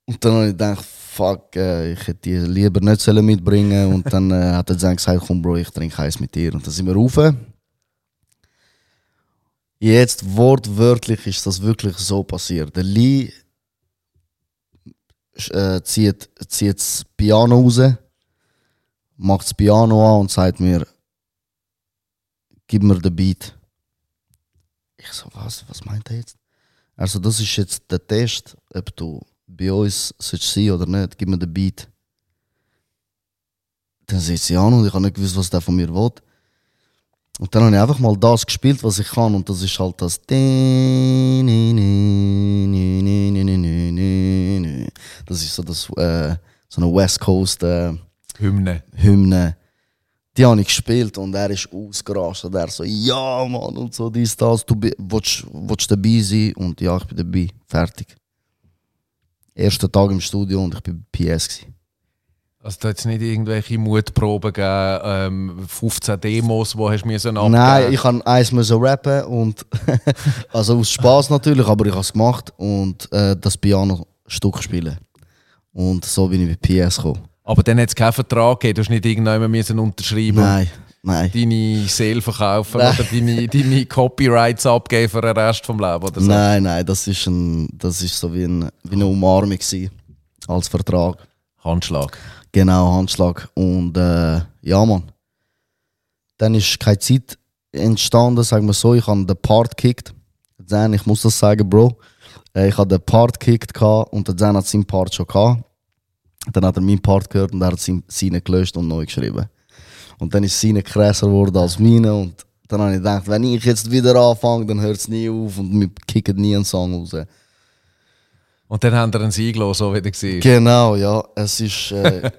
und dann habe ich gedacht, fuck, äh, ich hätte die lieber nicht sollen mitbringen Und dann äh, hat er dann gesagt, komm Bro, ich trinke eins mit dir. Und dann sind wir rauf. Jetzt wortwörtlich ist das wirklich so passiert. Der Lee äh, zieht, zieht das Piano raus, macht das Piano an und sagt mir, gib mir den Beat. Ich so, was, was meint er jetzt? Also das ist jetzt der Test, ob du bei uns sollst sein oder nicht, gib mir den Beat. Dann sitzt sie an und ich habe nicht gewusst, was der von mir will. Und dann habe ich einfach mal das gespielt, was ich kann. Und das ist halt das. Das ist so das äh, so eine West Coast äh, Hymne. Hymne. Die habe ich gespielt und er ist ausgerastet. Er so, ja Mann, und so dies, das. Du willst, willst dabei sein? Und ja, ich bin dabei. Fertig. Erster Tag im Studio und ich bin bei PS. Gewesen. Also da hat es nicht irgendwelche Mutproben gegeben, ähm, 15 Demos, wo hast du müssen abgeben? Nein, ich kann eins müssen rappen und also aus Spaß natürlich, aber ich habe es gemacht und äh, das Piano-Stück spielen. Und so bin ich bei PS gekommen. Aber dann hat es keinen Vertrag gegeben, du hast nicht irgendjemand müssen unterschreiben Nein, nein. deine Seele verkaufen Nein. oder deine, deine Copyrights abgeben für den Rest vom Leben oder so. Nein, nein, das ist, ein, das ist so wie, ein, wie eine Umarmung gewesen, als Vertrag. Handschlag. Genau, Handschlag. Und äh, ja, Mann. Dann ist keine Zeit entstanden, sagen wir so. Ich habe den Part gekickt. Dann, ich muss das sagen, Bro. Äh, ich habe den Part gekickt und der Zen hat seinen Part schon gehabt. Dann hat er meinen Part gehört und er hat sein- seinen gelöscht und neu geschrieben. Und dann ist seine krasser geworden als meine. Und dann habe ich gedacht, wenn ich jetzt wieder anfange, dann hört es nie auf und wir kicken nie einen Song raus. Und dann haben wir einen Sieg los, so wie der war. Genau, ja. Es ist. Äh,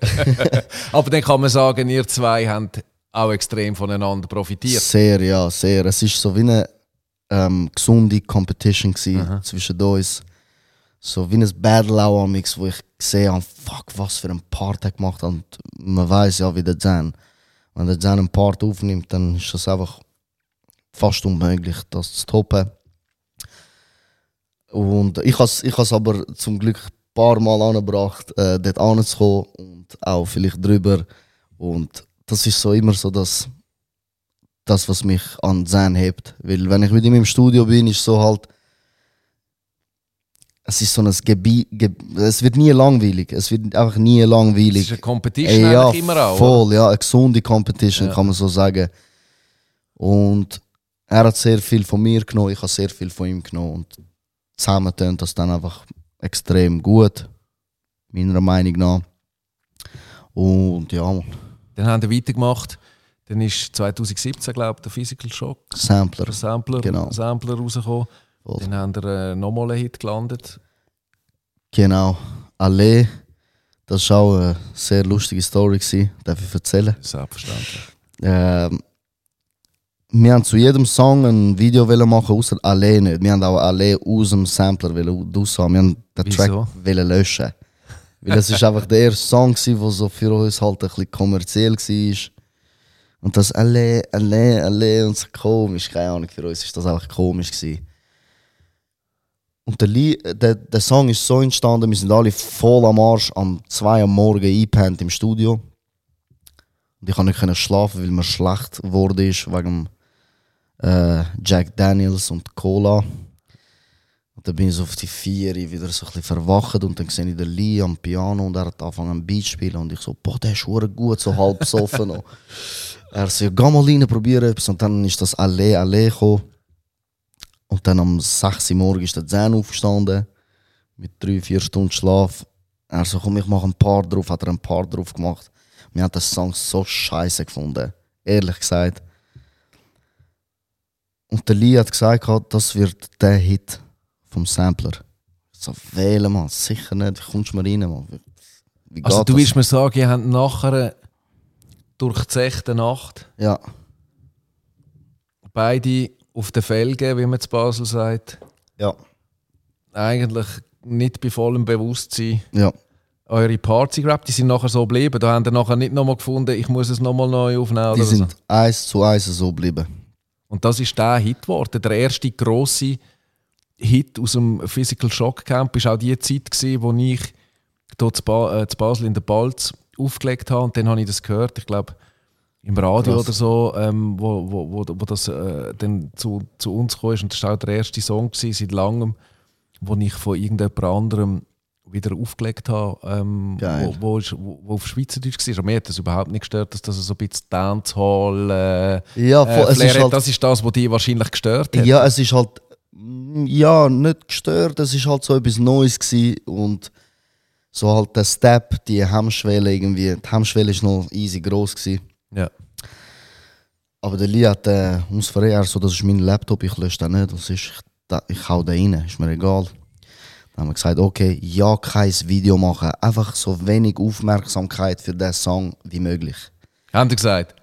Aber dann kann man sagen, ihr zwei habt auch extrem voneinander profitiert. Sehr, ja, sehr. Es ist so wie eine ähm, gesunde Competition zwischen uns. So wie ein Battle auch am Mix, wo ich gesehen habe, fuck, was für ein Part er gemacht hat. Und man weiß ja, wie der Zen. Wenn Zen einen Part aufnimmt, dann ist das einfach fast unmöglich, das zu toppen. Und ich habe es ich aber zum Glück ein paar Mal angebracht, äh, dort anzukommen und auch vielleicht drüber. Und das ist so immer so das, das was mich an Zen hebt. Weil wenn ich mit ihm im Studio bin, ist so halt, es ist so ein Gebiet, Ge es wird nie langweilig. Es wird einfach nie Es langweilig. ist eine Competition Ey, ja, immer auch. oder? voll, ja, eine gesunde Competition, Ja. kann man so sagen. Und er hat sehr viel von mir genommen, ich habe sehr viel von ihm genommen. Und zusammen tönt das dann einfach extrem gut, meiner Meinung nach. Und ja, Dann haben wir weitergemacht. Dann ist 2017, glaube ich, der Physical Shock, Sampler. der Sampler, Genau. Sampler rausgekommen. Voll. Dann haben wir äh, nochmal einen Hit gelandet. Genau. Allee, das war auch eine sehr lustige Story, gewesen, darf ich erzählen. Selbstverständlich. Ähm, wir haben zu jedem Song ein Video machen, außer Allee nicht. Wir haben auch Allee aus dem Sampler wollen raushaben. Wir haben den? Track löschen. Weil es ist einfach der erste Song, der so für uns halt ein bisschen kommerziell war. Und das Allee, Allee, Allee und so komisch, keine Ahnung, für uns ist das einfach komisch gewesen. Und der, Lie der, der Song ist so entstanden, wir sind alle voll am Arsch am 2 am Morgen eingepennt im Studio. Und ich konnte nicht schlafen, weil mir schlecht wurde ist wegen äh, Jack Daniels und Cola. Und dann bin ich so auf die Vier wieder so ein bisschen verwacht und dann sehe ich den Lee am Piano und er hat angefangen ein Beat zu spielen und ich so, boah, der ist gut, so halb besoffen. Er so, ja, geh mal rein, etwas. Und dann ist das Allee, Allee gekommen. Und dann am 6 Uhr morgens ist der Zehn aufgestanden, mit drei, vier Stunden Schlaf. Er so, komm, ich mache ein paar drauf, hat er ein paar drauf gemacht. Wir haben den Song so scheiße gefunden, ehrlich gesagt. Und der Lee hat gesagt, das wird der Hit vom Sampler. So, wählen, man, sicher nicht, wie kommst du mal rein, man? Wie, wie geht Also du willst mir sagen, ihr habt nachher durch die sechste Nacht Ja, beide auf den Felgen, wie man zu Basel sagt, ja, eigentlich nicht bei vollem Bewusstsein ja. eure Parts gerappt. Die sind nachher so geblieben. Da haben ihr nachher nicht nochmal gefunden, ich muss es nochmal neu aufnehmen Die oder sind so. eins zu eins so geblieben. Und das ist der Hit geworden. Der erste grosse Hit aus dem Physical Shock Camp war auch die Zeit, gewesen, wo ich hier zu, ba äh, zu Basel in der Balz aufgelegt habe. Und dann habe ich das gehört, ich glaube, im Radio Krass. oder so, ähm, wo, wo, wo, wo das äh, dann zu, zu uns kam. Und das war auch der erste Song gewesen, seit langem, wo ich von irgendjemand anderem wieder aufgelegt habe, ähm, Geil. wo, wo, wo, auf Schweizerdeutsch war. Aber mir hat das überhaupt nicht gestört, dass das so ein bisschen Dancehall äh, Ja, voll, äh, es ist halt, Das ist das, was die wahrscheinlich gestört hat. ja, es ist halt, mm, ja, nicht gestört, es ist halt so etwas Neues gewesen und so halt der Step, die Hemmschwelle irgendwie, die Hemmschwelle ist noch easy groß gewesen. Ja. Aber der Lee hat, äh, muss verrehren, so, das ist mein Laptop, ich lösche den nicht, das ist, ich, da, ich hau den rein, ist mir egal. Dann haben wir gesagt, okay, ja, kein Video machen, einfach so wenig Aufmerksamkeit für diesen Song wie möglich. Haben die gesagt?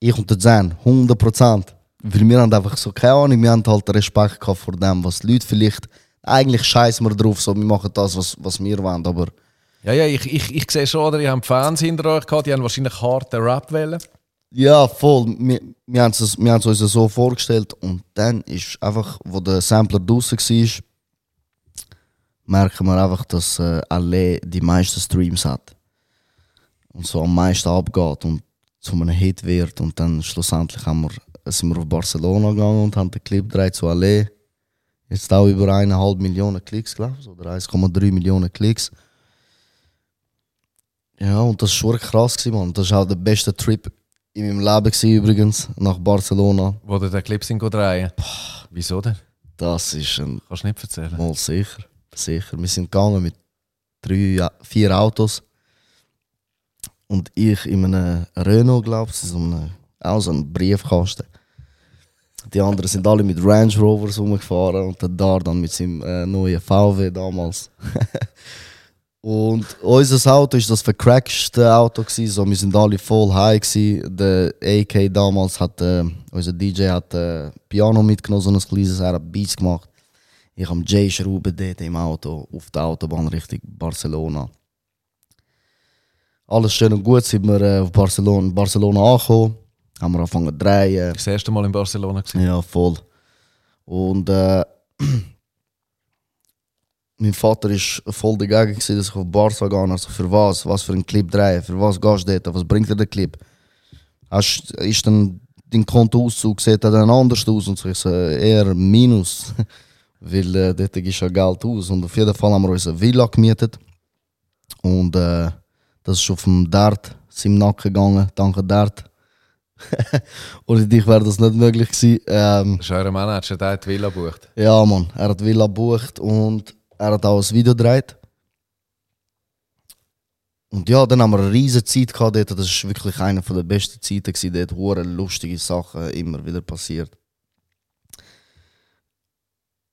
Ich und der Zen, 100%. Weil wir haben einfach so, keine Ahnung, wir haben halt Respekt gehabt vor dem, was die Leute vielleicht, eigentlich scheißen wir drauf, so, wir machen das, was, was wir wollen, aber Ja, ja, ich, ich, ich sehe schon, oder? Ihr habt Fans hinter euch gehabt, die haben wahrscheinlich harten Rap wollen. Ja, voll. Wir, wir haben es uns so vorgestellt und dann ist einfach, wo der Sampler draußen war, merken wir einfach, dass äh, alle die meisten Streams hat. Und so am meisten abgeht und zu einem Hit wird. Und dann schlussendlich haben wir, sind wir auf Barcelona gegangen und haben den Clip gedreht zu Alle. Jetzt auch über eineinhalb Millionen Klicks, glaube ich, oder 1,3 Millionen Klicks. Ja, und das war schon krass, gewesen, Mann. Das war auch der beste Trip in meinem Leben gewesen, übrigens, nach Barcelona. Wo ihr den Clip sind drehen. Wieso denn? Das ist ein Kannst du nicht erzählen. Mal sicher, sicher. Wir sind gegangen mit drei, vier Autos. Und ich in einem Renault, glaube ich, so einem, auch so einem Briefkasten. Die anderen sind alle mit Range Rovers rumgefahren und der Dar dann mit seinem äh, neuen VW damals. und unser Auto ist das vercrackste Auto gewesen, so wir sind alle voll high gewesen. Der AK damals hat, äh, unser DJ hat äh, Piano mitgenommen, so ein kleines, er hat Beats gemacht. Ich am Jay schrauben dort im Auto auf der Autobahn Richtung Barcelona. Alles schön und gut sind wir äh, auf Barcelona, Barcelona angekommen. Haben wir angefangen zu drehen. Das erste Mal in Barcelona gewesen. Ja, voll. Und äh, mein Vater war voll dagegen, gewesen, dass ich auf Barca gehe. Also für was? Was für einen Clip drehen? Für was gehst du dort? Was bringt dir der Clip? Hast, ist dann dein Kontoauszug sieht er dann anders aus? Und so ich so, eher Minus. Weil äh, dort gibst du ja Geld aus. Und auf jeden Fall haben wir uns eine Villa gemietet. Und äh, das ist auf dem Dart, seinem Nacken gegangen. Danke Dart. Ohne dich wäre das nicht möglich gewesen. Ähm, Das ist euer Manager, der hat die Villa gebucht. ja, Mann, er hat Villa gebucht und er hat auch ein Video gedreht. Und ja, dann haben wir eine riesige Zeit gehabt dort. Das war wirklich eine der besten Zeiten. Gewesen. Dort hure lustige Sachen immer wieder passiert.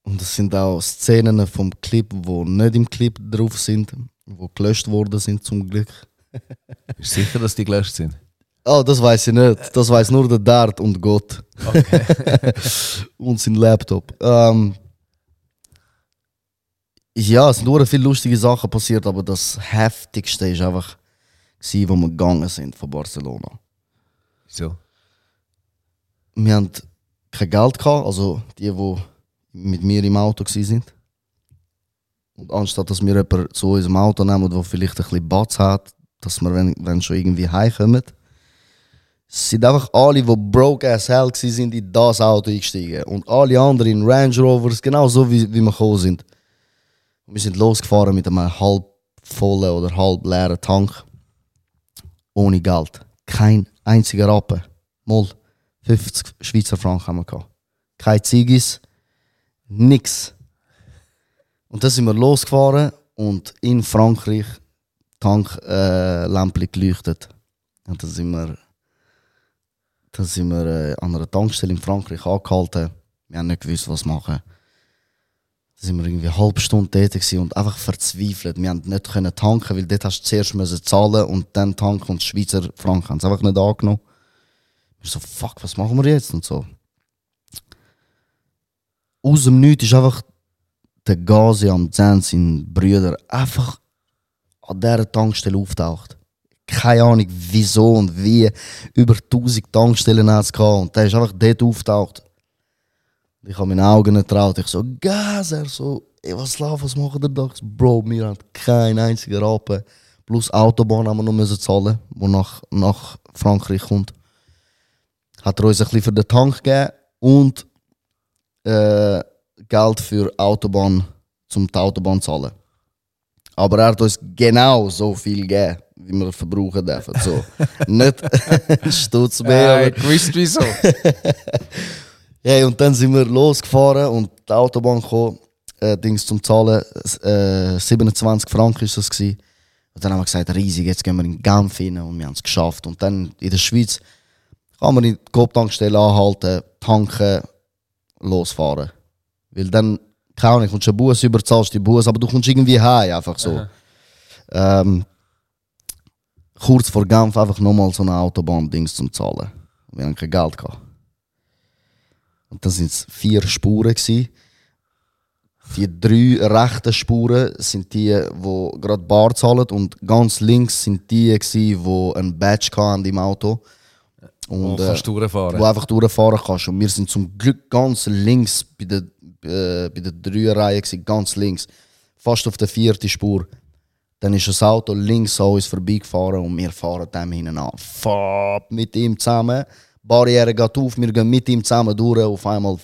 Und das sind auch Szenen vom Clip, die nicht im Clip drauf sind, die gelöscht worden sind zum Glück. Bist du sicher, dass die gelöscht sind? Oh, das weiß ich nicht. Das weiß nur der Dart und Gott. und sein Laptop. Ähm, ja, es sind nur viele lustige Sachen passiert, aber das heftigste ist einfach, gewesen, wo wir gegangen sind von Barcelona. Wieso? Wir hatten kein Geld, gehabt, also die, die mit mir im Auto waren. Und anstatt dass wir jemanden zu unserem Auto nehmen, der vielleicht ein bisschen Batz hat, dass wir, wenn, wenn schon irgendwie heimkommen, sind einfach alle, die broke as hell waren, in das Auto eingestiegen. Und alle anderen in Range Rovers, genau so wie, wie wir gekommen sind. Wir sind losgefahren mit einem halb vollen oder halb leeren Tank. Ohne Geld. Kein einziger Rappen. Mal 50 Schweizer Franken haben wir gehabt. Kein Ziggis. Nix. Und dann sind wir losgefahren und in Frankreich Tanklämpchen äh, geleuchtet. Und dann sind wir, dann sind wir äh, an einer Tankstelle in Frankreich angehalten. Wir haben nicht gewusst, was machen. Dann sind wir irgendwie eine halbe Stunde gewesen und einfach verzweifelt. Wir haben nicht können tanken, weil dort hast du zuerst müssen zahlen und dann tanken und Schweizer Franken haben es einfach nicht angenommen. Wir so, fuck, was machen wir jetzt? Und so. Aus dem Nichts ist einfach der Gazi am Zen, sein Brüder, einfach an dieser Tankstelle auftaucht. Keine Ahnung wieso und wie. Über 1000 Tankstellen hat es gehabt und der ist einfach dort auftaucht. Ich habe meine Augen nicht getraut. Ich so, Gas, er so, ey, was läuft, was machen? Ich so, Bro, wir haben keinen einzigen Rappen. Plus Autobahn haben wir noch müssen zahlen, wo nach, nach Frankreich kommt. Hat er uns ein bisschen für den Tank gegeben und äh, Geld für Autobahn, zum die Autobahn zu zahlen. Aber er hat uns genau so viel gegeben, wie wir verbrauchen dürfen. So. Nicht Stutz mehr. Äh, aber- wieso? ja, und dann sind wir losgefahren und die Autobahn kam, äh, Dings zum Zahlen, äh, 27 Franken ist das gewesen. Und dann haben wir gesagt, riesig, jetzt gehen wir in Genf rein und wir haben es geschafft. Und dann in der Schweiz kann man in die Coop-Tankstelle anhalten, tanken, losfahren. Weil dann, keine Ahnung, kommst du einen Bus über, zahlst die Bus, aber du kommst irgendwie heim, einfach so. Ähm, kurz vor Genf einfach nochmal so eine Autobahn-Dings zum Zahlen. Wir haben kein Geld gehabt. Und dann sind es vier Spuren. Gewesen. Die drei rechten Spuren sind die, die gerade Bar zahlen und ganz links sind die, gewesen, die ein Badge hatten im Auto. Wo Und, kannst du durchfahren. wo einfach durchfahren kannst. Und wir sind zum Glück ganz links bei der, äh, bei der Dreierreihe, gewesen, ganz links. Fast auf der vierten Spur. Dann ist das Auto links an uns vorbeigefahren und wir fahren dem hinten an. Fuck, mit ihm zusammen. Barriere geht auf, wir gehen mit ihm zusammen durch. Auf einmal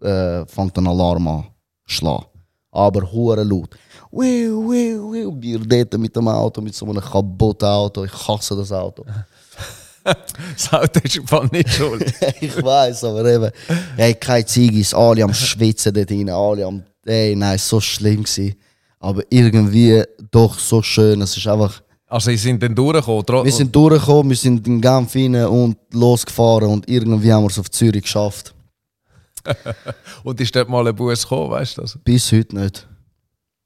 äh, fängt ein Alarm an schlagen. Aber hure laut. Wiu, wiu, wiu. Wir dort mit dem Auto, mit so einem kaputten Auto. Ich hasse das Auto. Das Auto ist im Fall nicht schuld. ich weiß, aber eben, hey, keine Ziegis, alle am Schwitzen dort rein, alle am, ey, nein, so schlimm gewesen. Aber irgendwie doch so schön, es ist einfach, Also, sie sind dann durchgekommen. wir sind durchgekommen, wir sind in Genf rein und losgefahren und irgendwie haben wir es auf Zürich geschafft. Und ist dort mal ein Bus gekommen, weißt du das? Bis heute nicht.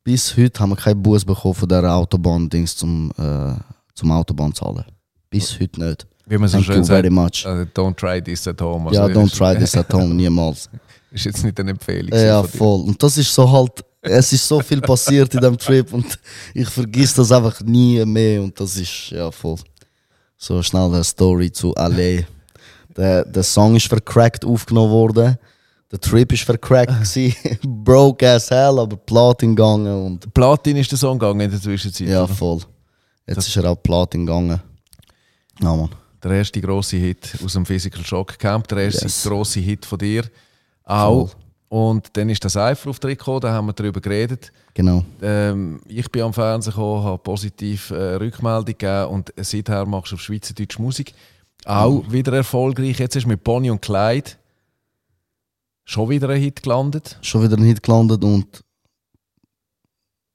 Bis heute haben wir keinen Bus bekommen von dieser Autobahn-Dings zum, äh, zum Autobahn zahlen. Bis heute nicht. Wie man so Thank schön you very sagt. much. Also, don't try this at home. Also, ja, don't try this at home, niemals. Ist jetzt nicht eine Empfehlung. Ja, voll. Und das ist so halt, es ist so viel passiert in dem Trip und ich vergiss das einfach nie mehr und das ist, ja, voll. So schnell eine Story zu Alle. Der, der Song ist vercrackt aufgenommen worden. Der Trip ist vercrackt. Broke as hell, aber Platin gegangen und Platin ist der Song gegangen in der Zwischenzeit. ja, oder? voll. Jetzt ist er auch Platin gegangen. Ja, Mann. Der erste grosse Hit aus dem Physical Shock Camp, der erste Yes. grosse Hit von dir. Auch. Und dann ist der Cypher-Auftritt gekommen, da haben wir darüber geredet. Genau. Ähm, ich bin am Fernsehen gekommen, habe positiv äh, Rückmeldung gegeben und seither machst du auf Schweizerdeutsch Musik. Auch Mhm. wieder erfolgreich. Jetzt ist mit Bonnie und Clyde schon wieder ein Hit gelandet. Schon wieder ein Hit gelandet und.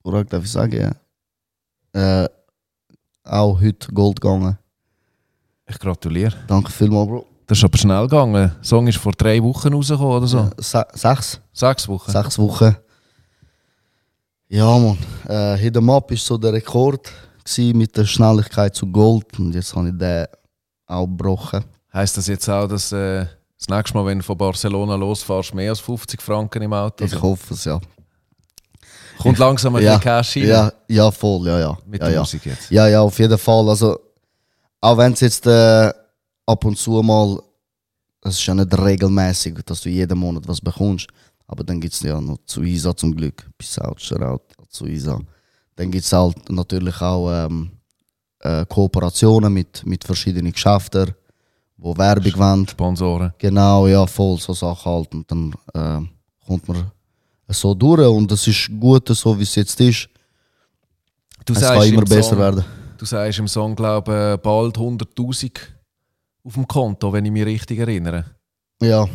Oder darf ich sagen, ja. Äh, auch heute Gold gegangen. Ich gratuliere. Danke vielmals, Bro. Das ist aber schnell gegangen. Der Song ist vor drei Wochen rausgekommen oder so. Se sechs? Sechs Wochen. Sechs Wochen. Ja, Mann. Äh, Hit 'em Up war so der Rekord mit der Schnelligkeit zu Gold. Und jetzt habe ich den auch gebrochen. Heißt das jetzt auch, dass äh, das nächste Mal, wenn du von Barcelona losfährst, mehr als 50 Franken im Auto Ich hoffe es, ja. Kommt langsam ein ja, Cash rein ja, ja, voll, ja, ja. mit ja, der ja. Musik jetzt. Ja, ja, auf jeden Fall. Also, auch wenn es jetzt äh, ab und zu mal, es ist ja nicht regelmäßig, dass du jeden Monat was bekommst, aber dann gibt es ja noch zu ISA zum Glück, bis out, Shoutout zu ISA. Dann gibt es halt natürlich auch ähm, äh, Kooperationen mit, mit verschiedenen Geschäften, wo Werbung wollen. Sponsoren. Genau, ja, voll, so Sachen halt. Und dann äh, kommt man so durch und es ist gut, so wie es jetzt ist. Du es kann immer im besser Song, werden. Du sagst im Song, glaube ich, bald 100'000 auf dem Konto, wenn ich mich richtig erinnere. Ja.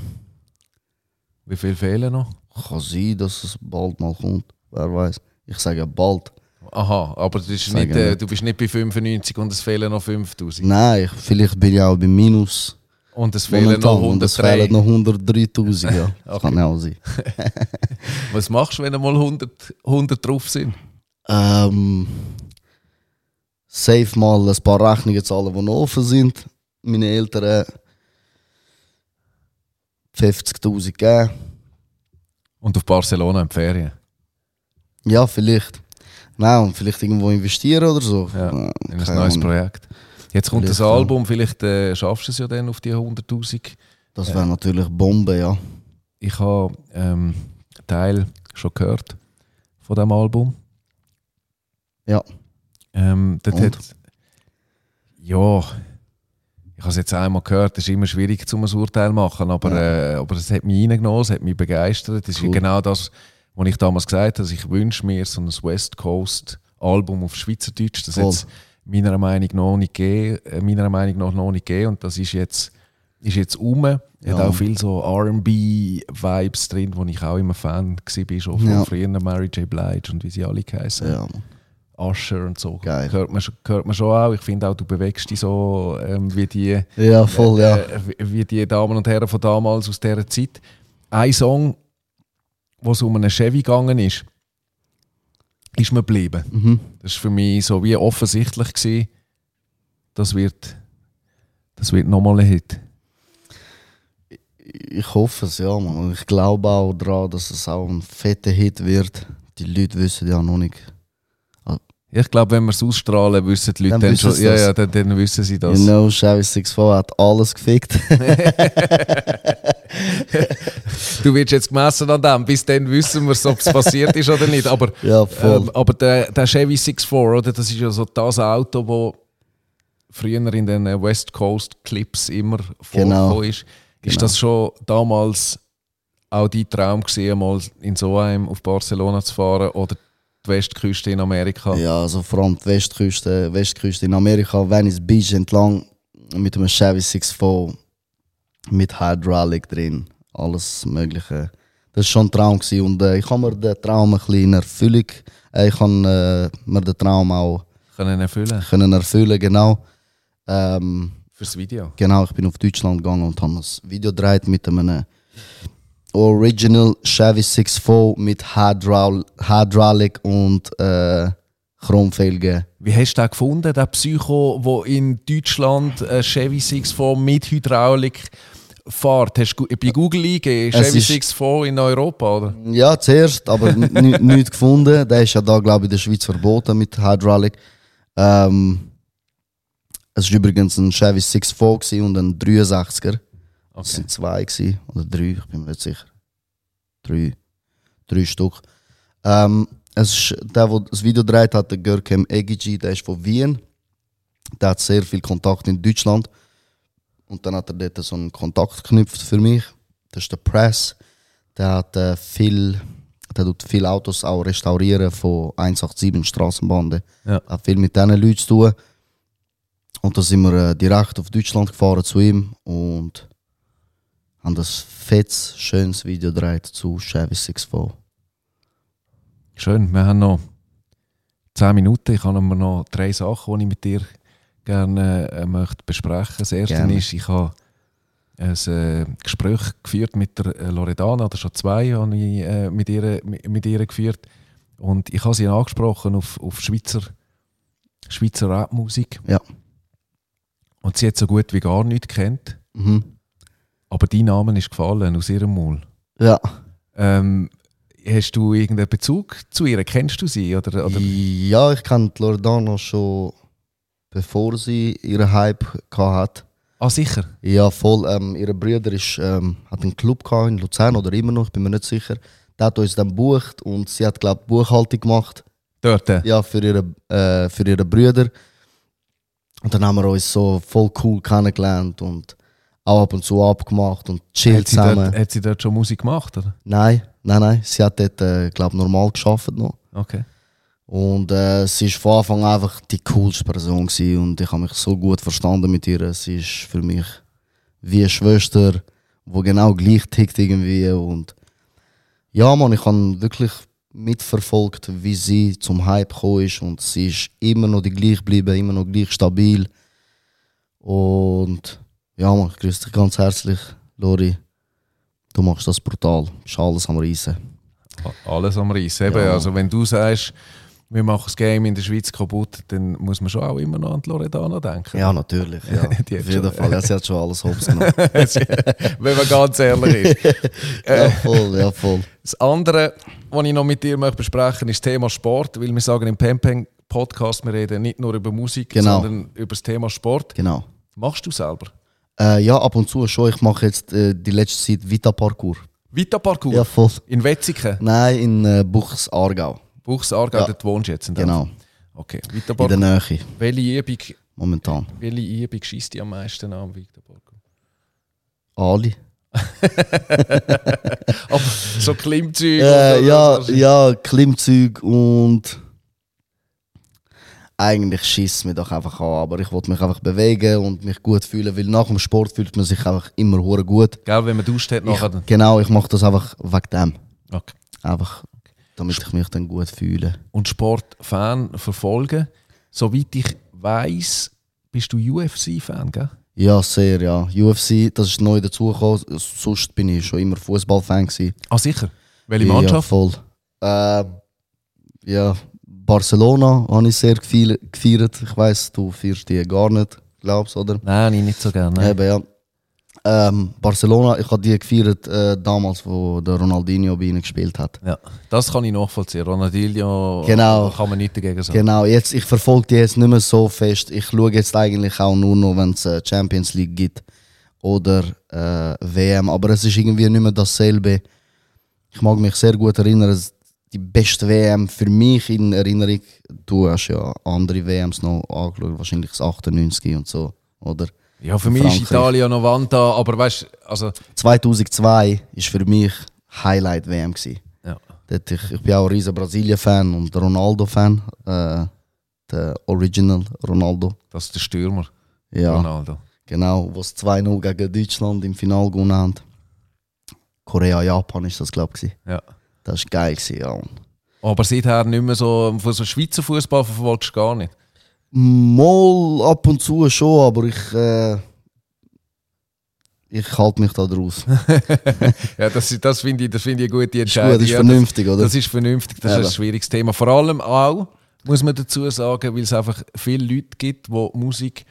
Wie viel fehlen noch? Kann sein, dass es bald mal kommt. Wer weiß. Ich sage bald. Aha, aber das ist nicht, äh, du bist nicht bei 95 und es fehlen noch 5000. Nein, ich, vielleicht bin ich auch bei Minus. Und es fehlen noch momentan und es 103. fehlen noch 103.000. Ja, das Okay. kann auch sein. Was machst du, wenn mal 100, 100 drauf sind? Ähm, safe mal ein paar Rechnungen zahlen, die noch offen sind. Meine Eltern 50.000 geben. Und auf Barcelona in die Ferien. Ja, vielleicht. Nein, und vielleicht irgendwo investieren oder so. Ja, Äh, in ein neues Ahnung. Projekt. Jetzt kommt Vielleicht, das. Album, vielleicht äh, schaffst du es ja dann auf die 100'000. Das wäre natürlich Bombe, ja. ich habe ähm, einen Teil schon gehört von diesem Album. Ja. Ähm, dort hat, ja, ich habe es jetzt einmal gehört, es ist immer schwierig, zum ein Urteil zu machen, aber, äh, aber es hat mich reingenommen, es hat mich begeistert. Das Cool. ist genau das, was ich damals gesagt habe. Ich wünsche mir so ein West Coast Album auf Schweizerdeutsch. Das Voll. hat es meiner Meinung nach noch nicht gegeben, äh, meiner Meinung nach noch nicht gegeben und das ist jetzt ist jetzt um. Hat Ja. auch viel so R&B-Vibes drin, wo ich auch immer Fan war, schon von Ja. früher Mary J. Blige und wie sie alle heißen. Ja, Usher und so. Geil. Hört man, hört man schon auch. Ich finde auch, du bewegst dich so ähm, wie, die, ja voll, ja. äh, wie- wie die Damen und Herren von damals aus dieser Zeit. Ein Song, wo es um einen Chevy gegangen ist, ist mir geblieben. Mhm. Das war für mich so wie offensichtlich. Gewesen, das wird, das wird nochmal ein Hit. Ich hoffe es, ja. Und ich glaube auch daran, dass es auch ein fetter Hit wird. Die Leute wissen ja noch nicht. Ich glaube, wenn wir es ausstrahlen, wissen die Leute Dann dann, schon. Ja, das. ja, dann, dann wissen sie das. You know, Chevy 64 hat alles gefickt. Du wirst jetzt gemessen an dem. Bis dann wissen wir, ob es passiert ist oder nicht. Aber, ja, ähm, aber der, der Chevy 64, oder, das ist ja so das Auto, das früher in den West Coast Clips immer Genau. vorgekommen ist. Ist Genau. das schon damals auch dein Traum gewesen, mal in so einem auf Barcelona zu fahren oder die Westküste in Amerika? Ja, also vor allem die Westküste, Westküste in Amerika, Venice Beach entlang mit einem Chevy 64 mit Hydraulic drin, alles Mögliche. Das war schon ein Traum gewesen. und äh, ich habe mir den Traum ein bisschen in Erfüllung, äh, ich habe äh, mir den Traum auch Können erfüllen können erfüllen, genau. Ähm, fürs Video. Genau, ich bin auf Deutschland gegangen und habe ein Video gedreht mit einem Original Chevy 64 mit Hydraul Hydraulic und äh, Chromfelgen. Wie hast du den gefunden, den Psycho, der in Deutschland ein Chevy 64 mit Hydraulik fährt? Hast du bei Google eingegeben, Chevy ist- 64 in Europa, oder? Ja, zuerst, aber nichts gefunden. Der ist ja da, glaube ich, in der Schweiz verboten mit Hydraulic. Ähm, es war übrigens ein Chevy 64 gewesen und ein 63er. Es Okay. sind zwei gewesen, oder drei, ich bin mir nicht sicher. Drei, drei Stück. Ähm, es ist, der, der das Video dreht hat, der Görkem Egici, der ist von Wien. Der hat sehr viel Kontakt in Deutschland. Und dann hat er dort so einen Kontakt geknüpft für mich. Das ist der Press. Der hat äh, viel, der tut viele Autos auch restaurieren von 187 Straßenbahnen. Ja. Hat viel mit diesen Leuten zu tun. Und da sind wir äh, direkt auf Deutschland gefahren zu ihm und haben das fettes, schönes Video gedreht zu Chevy 64. Schön, wir haben noch 10 Minuten. Ich habe noch drei Sachen, die ich mit dir gerne äh, möchte besprechen. Das erste Gerne. ist, ich habe ein äh, Gespräch geführt mit der äh, Loredana, oder schon zwei habe ich äh, mit, ihr, mit, mit ihr geführt. Und ich habe sie angesprochen auf, auf Schweizer, Schweizer Rapmusik. Ja. Und sie hat so gut wie gar nichts kennt. Mhm. Aber dein Name ist gefallen aus ihrem Maul. Ja. Ähm, hast du irgendeinen Bezug zu ihr? Kennst du sie? Oder, oder? ja, ich kenne die Loredana schon bevor sie ihren Hype hatte. Ah, sicher. Ja, voll. Ähm, ihre Bruder ist, ähm, hat einen Club gehabt in Luzern oder immer noch, ich bin mir nicht sicher. Der hat uns dann gebucht und sie hat, glaube ich, Buchhaltung gemacht. Dort. Ja, für ihre, äh, für ihre Brüder. Und dann haben wir uns so voll cool kennengelernt und auch ab und zu abgemacht und chillt Hat zusammen. dort, hat sie dort schon Musik gemacht? Oder? Nein, nein, nein. Sie hat dort, äh, glaube ich, normal geschafft noch. Okay. Und äh, sie ist von Anfang an einfach die coolste Person gewesen und ich habe mich so gut verstanden mit ihr. Sie ist für mich wie eine Schwester, die genau gleich tickt irgendwie und ja, man, ich habe wirklich mitverfolgt, wie sie zum Hype gekommen ist und sie ist immer noch die gleich geblieben, immer noch gleich stabil. Und ja, man, ich grüße dich ganz herzlich, Lori. Du machst das brutal. Ist alles am Reisen. Alles am Reis. Eben, Ja. also wenn du sagst, wir machen das Game in der Schweiz kaputt, dann muss man schon auch immer noch an die Loredana denken. Ja, natürlich. Ja. Die hat Auf jeden Fall. Ja, sie hat schon alles hops genommen. wenn man ganz ehrlich ist. ja, voll, ja, voll. Das andere, was ich noch mit dir möchte besprechen ist das Thema Sport, weil wir sagen im Pempeng Podcast, wir reden nicht nur über Musik, Genau. sondern über das Thema Sport. Genau. Machst du selber? Äh, ja, ab und zu schon. Ich mache jetzt äh, die letzte Zeit Vita-Parcours. Vita Parkour. Ja, voll. In Wetzigen. Nein, in äh, Buchs Aargau. Buchs Aargau, Ja. dort wohnst du jetzt. Genau. Okay, Vita In der. Nähe, Welche Übung, momentan. welche Übung schießt dich am meisten an, Vita Parkour? Ali. Aber so Klimmzüge. Äh, ja, oder- ja, Klimmzüg und eigentlich schießt mich doch einfach an, aber ich wollte mich einfach bewegen und mich gut fühlen, weil nach dem Sport fühlt man sich einfach immer hure gut. Gell, wenn man duscht hat nachher. Ich, genau, ich mache das einfach wegen dem. Okay. Einfach, damit ich mich dann gut fühle. Und Sportfan verfolgen. Soweit ich weiß, bist du UFC-Fan, gell? Ja, sehr, ja. UFC, das ist neu dazugekommen. Sonst bin ich schon immer Fußballfan gewesen. Ah, sicher. Welche Ja, Mannschaft? voll. Äh, ja, Barcelona habe ich sehr gefeiert. Ich weiß, du feierst die gar nicht, glaubst oder? Nein, ich nicht so gerne. Eben, ja. Ähm, Barcelona, ich habe die gefeiert äh, damals, wo der Ronaldinho bei ihnen gespielt hat. Ja, das kann ich nachvollziehen. Ronaldinho Genau. kann man nichts dagegen sagen. Genau, jetzt, ich verfolge die jetzt nicht mehr so fest. Ich schaue jetzt eigentlich auch nur noch, wenn es äh, Champions League gibt oder äh, WM. Aber es ist irgendwie nicht mehr dasselbe. Ich mag mich sehr gut erinnern, die beste WM für mich in Erinnerung. Du hast ja andere WMs noch angeschaut, wahrscheinlich das 98 und so, oder? Ja, für mich ist Frankreich. Italien noch Wanda, aber weißt du, also, 2002 ist für mich Highlight WM gewesen. ja. Dort, ich, ich bin auch ein riesen Brasilien-Fan und Ronaldo-Fan. Äh, der Original Ronaldo. das ist der Stürmer, Ja, Ronaldo. genau. Wo es 2-0 gegen Deutschland im Finale gewonnen haben. Korea, Japan ist das, glaube ich. Ja. Das war geil. Ja. Aber seither nicht mehr so, von so Schweizer Fußball verfolgst du gar nicht. Mal ab und zu schon, aber ich. Äh, ich halte mich da draus. Ja, das, das finde ich, das finde ich eine gute Ist Entscheidung. gut, ist ja, vernünftig, das, oder? Das ist vernünftig, das ist Eben. ein schwieriges Thema. Vor allem auch, muss man dazu sagen, weil es einfach viele Leute gibt, die Musik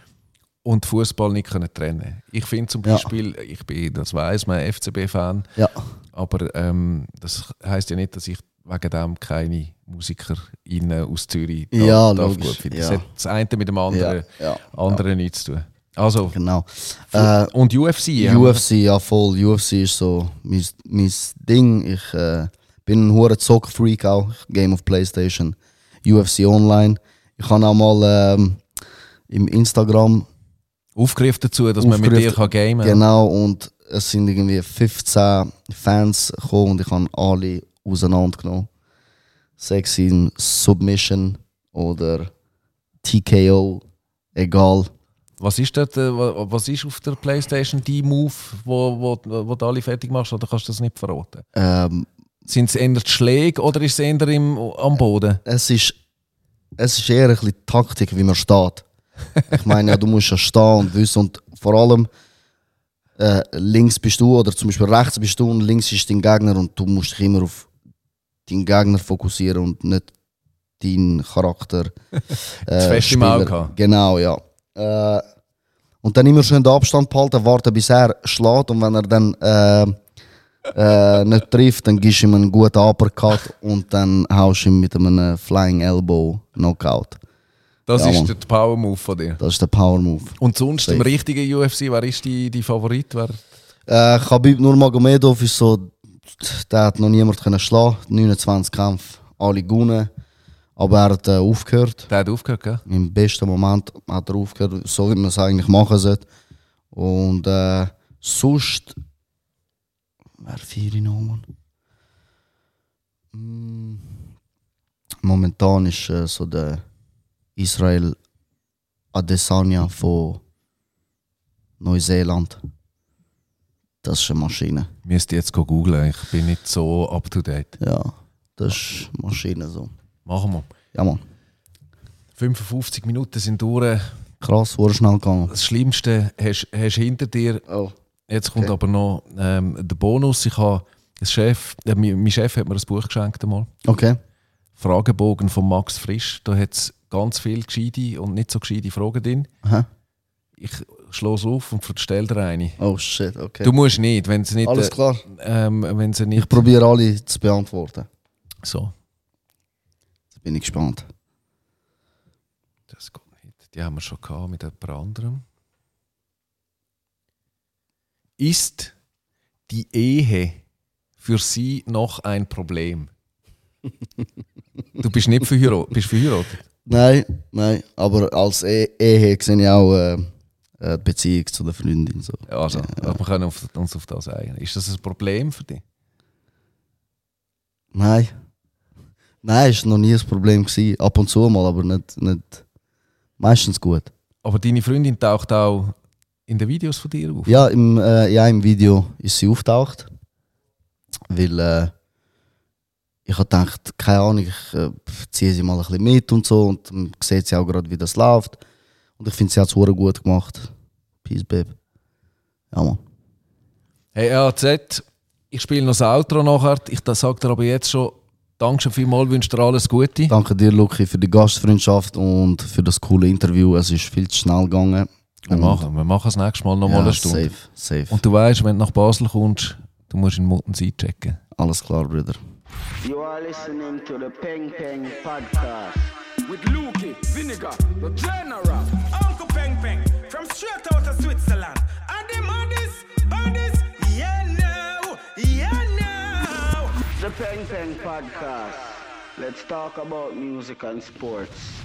und Fußball nicht können trennen. Ich finde zum Ja. Beispiel, ich bin, das weiß man, FCB-Fan, ja. aber ähm, das heißt ja nicht, dass ich wegen dem keine MusikerInnen aus Zürich da- Ja, darf gut finden. ja. Das hat das eine mit dem anderen, Ja, ja, andere nichts zu tun. Also, Genau. Äh, und UFC, ja. UFC, ja voll. UFC ist so mein, mein Ding. Ich äh, bin ein hoher Zock-Freak auch. Ich game auf Playstation. UFC Online. Ich habe auch mal ähm, im Instagram aufgerufen dazu, dass man mit dir kann gamen kann. Genau, und es sind irgendwie 15 Fans gekommen und ich habe alle auseinandergenommen. Sex in Submission oder TKO, egal. Was ist, dort, äh, wa- was ist auf der Playstation die Move, wo, wo, wo du alle fertig machst, oder kannst du das nicht verraten? Ähm, Sind es eher die Schläge oder ist es eher im, am Boden? es, ist, es ist eher ein bisschen Taktik, wie man steht. Ich meine, ja, du musst ja stehen und wissen und vor allem äh, links bist du oder zum Beispiel rechts bist du und links ist dein Gegner und du musst dich immer auf deinen Gegner fokussieren und nicht deinen Charakter. Äh, fest im. Auge. Genau, ja. Äh, und dann immer schön den Abstand behalten, warten bis er schlägt und wenn er dann äh, äh, nicht trifft, dann gibst du ihm einen guten Uppercut und dann haust du ihn mit einem Flying Elbow Knockout. Das Ja, ist Mann. der Power Move von dir. Das ist der Power Move. Und sonst im Safe. richtigen UFC, wer ist die, die Favorit? Wer? Äh, Khabib Nurmagomedov ist so, der hat noch niemand können schlagen, 29 Kämpfe, alle gewonnen, aber er hat äh, aufgehört. Der hat aufgehört, gell? Im besten Moment hat er aufgehört, so wie man es eigentlich machen sollte. Und äh, sonst. Wer vier Mann? Mm, Momentan ist äh, so der Israel Adesanya von Neuseeland. Das ist eine Maschine. Müsste jetzt go googlen, ich bin nicht so up to date. Ja, das ist eine Maschine so. Machen wir. Ja, Mann. 55 Minuten sind durch. Krass, wurde schnell gegangen. Das Schlimmste hast du hinter dir. Oh. Jetzt kommt Okay. aber noch ähm, der Bonus. Ich habe Chef, äh, mein mein Chef hat mir ein Buch geschenkt einmal. Okay. Fragebogen von Max Frisch. Da hat es ganz viele gescheite und nicht so gescheite Fragen drin. Aha. Ich schlage es auf und stelle dir eine. Oh shit, okay. Du musst nicht, wenn es nicht, Alles äh, klar. ähm, wenn sie Ich nicht probiere alle zu beantworten. so. Jetzt bin ich gespannt. Das geht nicht. Die haben wir schon gehabt mit jemand anderem. Ist die Ehe für sie noch ein Problem? du bist nicht verheiratet. Bist verheiratet? Nein, nein, aber als E- Ehe sehe ich auch äh, die Beziehung zu der Freundin. So. Ja, Also, wir können auf, uns auf das einigen. Ist das ein Problem für dich? Nein. Nein, ist noch nie ein Problem gewesen. Ab und zu mal, aber nicht, nicht meistens gut. Aber deine Freundin taucht auch in den Videos von dir auf. Ja, im, äh, ja, im Video ist sie auftaucht. Weil äh, ich habe gedacht, keine Ahnung, ich äh, ziehe sie mal ein bisschen mit und so und man sieht sie auch gerade, wie das läuft. Und ich finde, sie hat es gut gemacht. Peace, Babe. Ja, Mann. Hey AZ, ich spiele noch das Outro nachher. Ich sage dir aber jetzt schon, danke schon vielmals, wünsche dir alles Gute. Danke dir, Luki, für die Gastfreundschaft und für das coole Interview. Es ist viel zu schnell gegangen. Wir machen, wir machen das nächste Mal noch mal ja, eine Stunde. Safe, safe. Und du weißt, wenn du nach Basel kommst, du musst in Muttensee checken. Alles klar, Bruder. You are listening to the Peng Peng Podcast. With Lukey, Vinegar, the General. Uncle Peng Peng from straight out of Switzerland. And them others, others, yeah now, yeah now. The Peng Peng Podcast. Let's talk about music and sports.